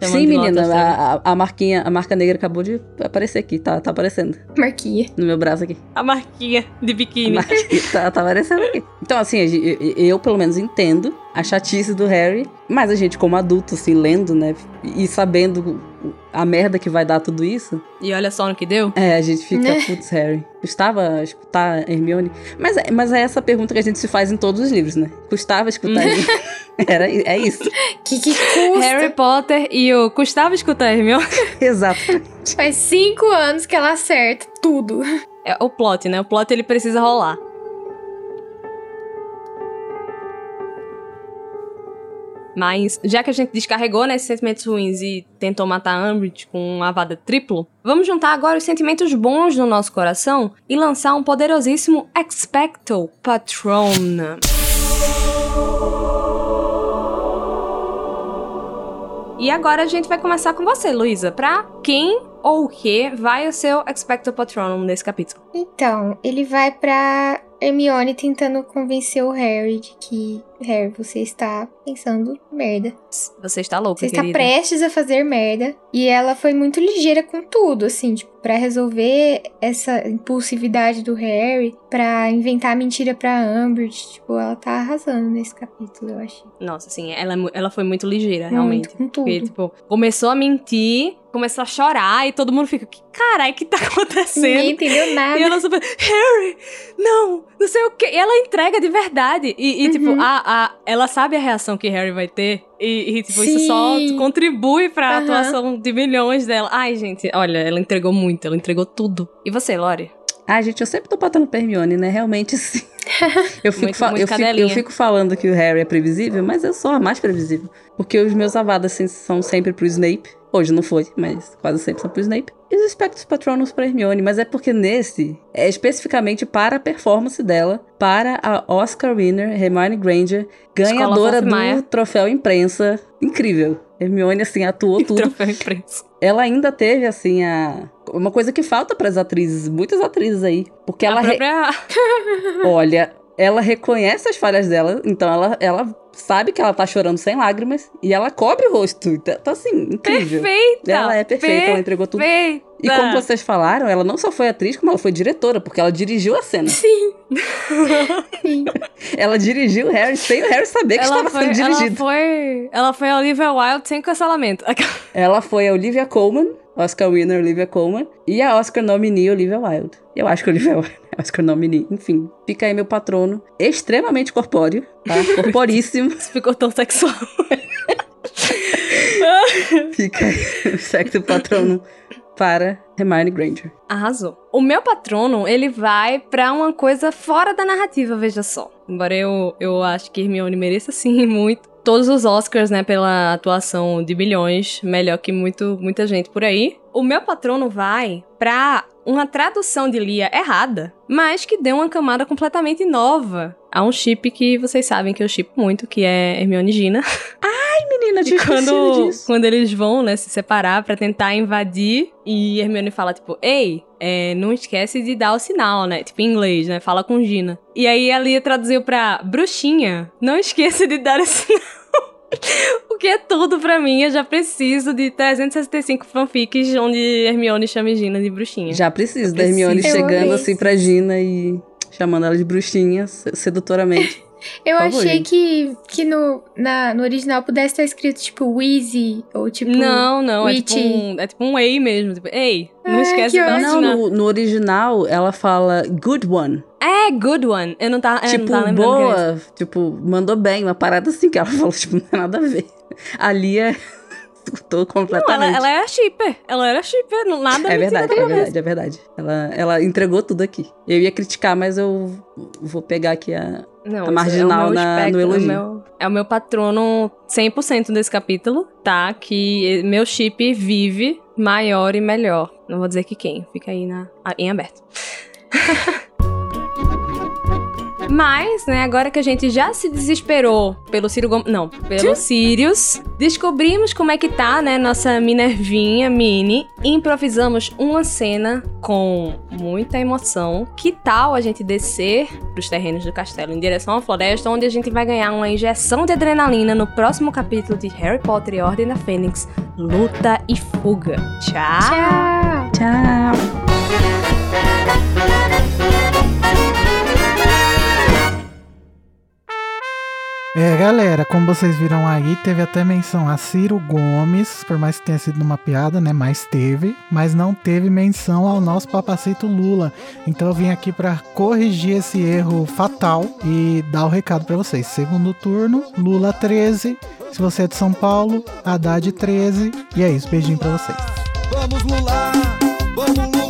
A: Chamando
C: Sim, menina, a, a- a marquinha, a marca negra acabou de aparecer aqui, tá, tá aparecendo
B: Marquia.
C: no meu braço aqui.
A: A marquinha de biquíni.
C: Mas tá, tá aparecendo aqui. Então, assim, a eu, eu, pelo menos entendo a chatice do Harry, mas a gente, como adulto, assim, lendo, né, e sabendo a merda que vai dar tudo isso,
A: E olha só no que deu.
C: é, a gente fica,
B: Né?
C: putz, Harry, custava escutar Hermione? Mas, é- mas é essa pergunta que a gente se faz em todos os livros, né? Custava escutar Hermione? [LAUGHS] Era, é isso.
B: Que que custa?
A: Harry Potter e o Gustavo escuta Hermione. [LAUGHS]
C: Exato.
B: Faz cinco anos que ela acerta tudo.
A: É o plot, né? O plot ele precisa rolar. Mas, já que a gente descarregou né, esses sentimentos ruins e tentou matar a Umbridge com um avada triplo, vamos juntar agora os sentimentos bons do nosso coração e lançar um poderosíssimo Expecto Patronum. E agora a gente vai começar com você, Luísa. Pra quem ou o que vai o seu Expecto Patronum nesse capítulo?
B: Então, ele vai pra Hermione tentando convencer o Harry de que, Harry, você está pensando merda.
A: Você está louca,
B: Você está prestes a fazer merda. E ela foi muito ligeira com tudo, assim, tipo, pra resolver essa impulsividade do Harry, pra inventar a mentira pra Amber. Tipo, ela tá arrasando nesse capítulo, eu achei.
A: Nossa, assim, ela, é ela foi muito ligeira, realmente.
B: Muito, com tudo.
A: Porque, tipo, começou a mentir, começou a chorar e todo mundo fica, que caralho que tá [LAUGHS] acontecendo?
B: Ninguém entendeu nada.
A: E ela super, Harry, não, não sei o que. E ela entrega de verdade. E, e, tipo,
B: Uhum.
A: a, a, ela sabe a reação que Harry vai ter. E, e, tipo, isso só
B: Sim.
A: contribui pra
B: Aham.
A: atuação de milhões dela. Ai, gente, olha, ela entregou muito, ela entregou tudo. E você, Lori?
C: Ah, gente, eu sempre tô patando pra Hermione, né? Realmente, [LAUGHS] sim. Eu fico,
A: Muito, muito
C: eu, fico, eu fico falando que o Harry é previsível, mas eu sou a mais previsível. Porque os meus avadas assim, são sempre pro Snape. Hoje não foi, mas quase sempre são pro Snape. E os Spectros Patronus pra Hermione. Mas é porque nesse, é especificamente para a performance dela, para a Oscar winner Hermione Granger, ganhadora
A: Maia.
C: do troféu imprensa. Incrível. Hermione, assim, atuou [LAUGHS] tudo.
A: Troféu imprensa.
C: Ela ainda teve, assim, a... Uma coisa que falta pras atrizes, muitas atrizes aí. Porque ela...
A: a
C: re-
A: própria... [LAUGHS]
C: Olha, ela reconhece as falhas dela, então ela, ela sabe que ela tá chorando sem lágrimas e ela cobre o rosto. Então, tá assim, incrível.
A: Perfeita!
C: Ela é perfeita, ela entregou tudo.
A: Perfeita!
C: E como vocês falaram, ela não só foi atriz, como ela foi diretora, porque ela dirigiu a cena.
B: Sim. Sim. [LAUGHS]
C: Ela dirigiu o Harry sem o Harry saber que
A: ela
C: estava
A: foi,
C: sendo
A: ela
C: dirigido.
A: foi, ela foi a Olivia Wilde sem cancelamento. [LAUGHS]
C: Ela foi a Olivia Colman, Oscar winner Olivia Colman, e a Oscar nominee Olivia Wilde. Eu acho que Olivia Wilde é Oscar nominee. Enfim, fica aí meu patrono, extremamente corpóreo, tá? [LAUGHS] Corporíssimo.
A: Isso ficou tão sexual. [LAUGHS]
C: Fica aí o secto patrono para Hermione Granger.
A: Arrasou. O meu patrono, ele vai pra uma coisa fora da narrativa, veja só. Embora eu, eu acho que Hermione mereça sim [LAUGHS] muito. Todos os Oscars, né, pela atuação de milhões, melhor que muito, muita gente por aí. O meu patrono vai pra uma tradução de Lia errada, mas que deu uma camada completamente nova a um chip que vocês sabem que eu chipo muito, que é Hermione e Gina. [LAUGHS]
C: Menina,
A: E
C: tinha
A: quando,
C: disso.
A: quando eles vão, né, se separar pra tentar invadir, e Hermione fala, tipo, ei, é, não esquece de dar o sinal, né? Tipo, em inglês, né? Fala com Gina. E aí a Lia traduziu pra bruxinha, não esqueça de dar o sinal. [LAUGHS] [LAUGHS] o que é tudo pra mim, eu já preciso de 365 fanfics onde Hermione chama Gina de bruxinha.
C: Já preciso da Hermione.
B: Eu
C: chegando assim pra Gina e chamando ela de bruxinha se- sedutoramente.
B: Eu
C: Por favor,
B: achei que, que no, na, no original pudesse estar escrito, tipo, Wheezy, ou tipo...
A: não, não, é tipo, um, é tipo um ei mesmo. Tipo, ei, não esquece
B: ótimo.
C: Não, no, no original ela fala good one.
A: É, good one. Eu não tava, eu
C: tipo,
A: não tava lembrando que era isso.
C: boa. Tipo, mandou bem. Uma parada assim que ela [LAUGHS] falou, tipo, não tem nada a ver. A Lia surtou
A: Não,
C: completamente.
A: ela, ela era shipper. Ela era shipper. não- Nada
C: É verdade, é
A: da
C: verdade, é verdade. Ela, ela entregou tudo aqui. Eu ia criticar, mas eu vou pegar aqui a.
A: Não, isso
C: marginal
A: é o meu
C: na-
A: espectro,
C: no elogio.
A: É o, meu, é o meu patrono 100% desse capítulo, tá? Que meu chip vive maior e melhor. Não vou dizer que quem. Fica aí na, em aberto. [LAUGHS] Mas, né, agora que a gente já se desesperou pelo Ciro Gomes. Não, pelo Sirius, descobrimos como é que tá, né, nossa Minervinha mini. Improvisamos uma cena com muita emoção. Que tal a gente descer pros terrenos do castelo em direção à floresta, onde a gente vai ganhar uma injeção de adrenalina no próximo capítulo de Harry Potter e Ordem da Fênix: Luta e Fuga. Tchau!
B: Tchau!
C: Tchau!
E: É, galera, como vocês viram aí, teve até menção a Ciro Gomes, por mais que tenha sido uma piada, né? Mas teve, mas não teve menção ao nosso papacito Lula. Então eu vim aqui pra corrigir esse erro fatal e dar o recado pra vocês. Segundo turno, Lula 13. Se você é de São Paulo, Haddad 13. E é isso, beijinho pra vocês.
H: Vamos Lula, vamos Lula.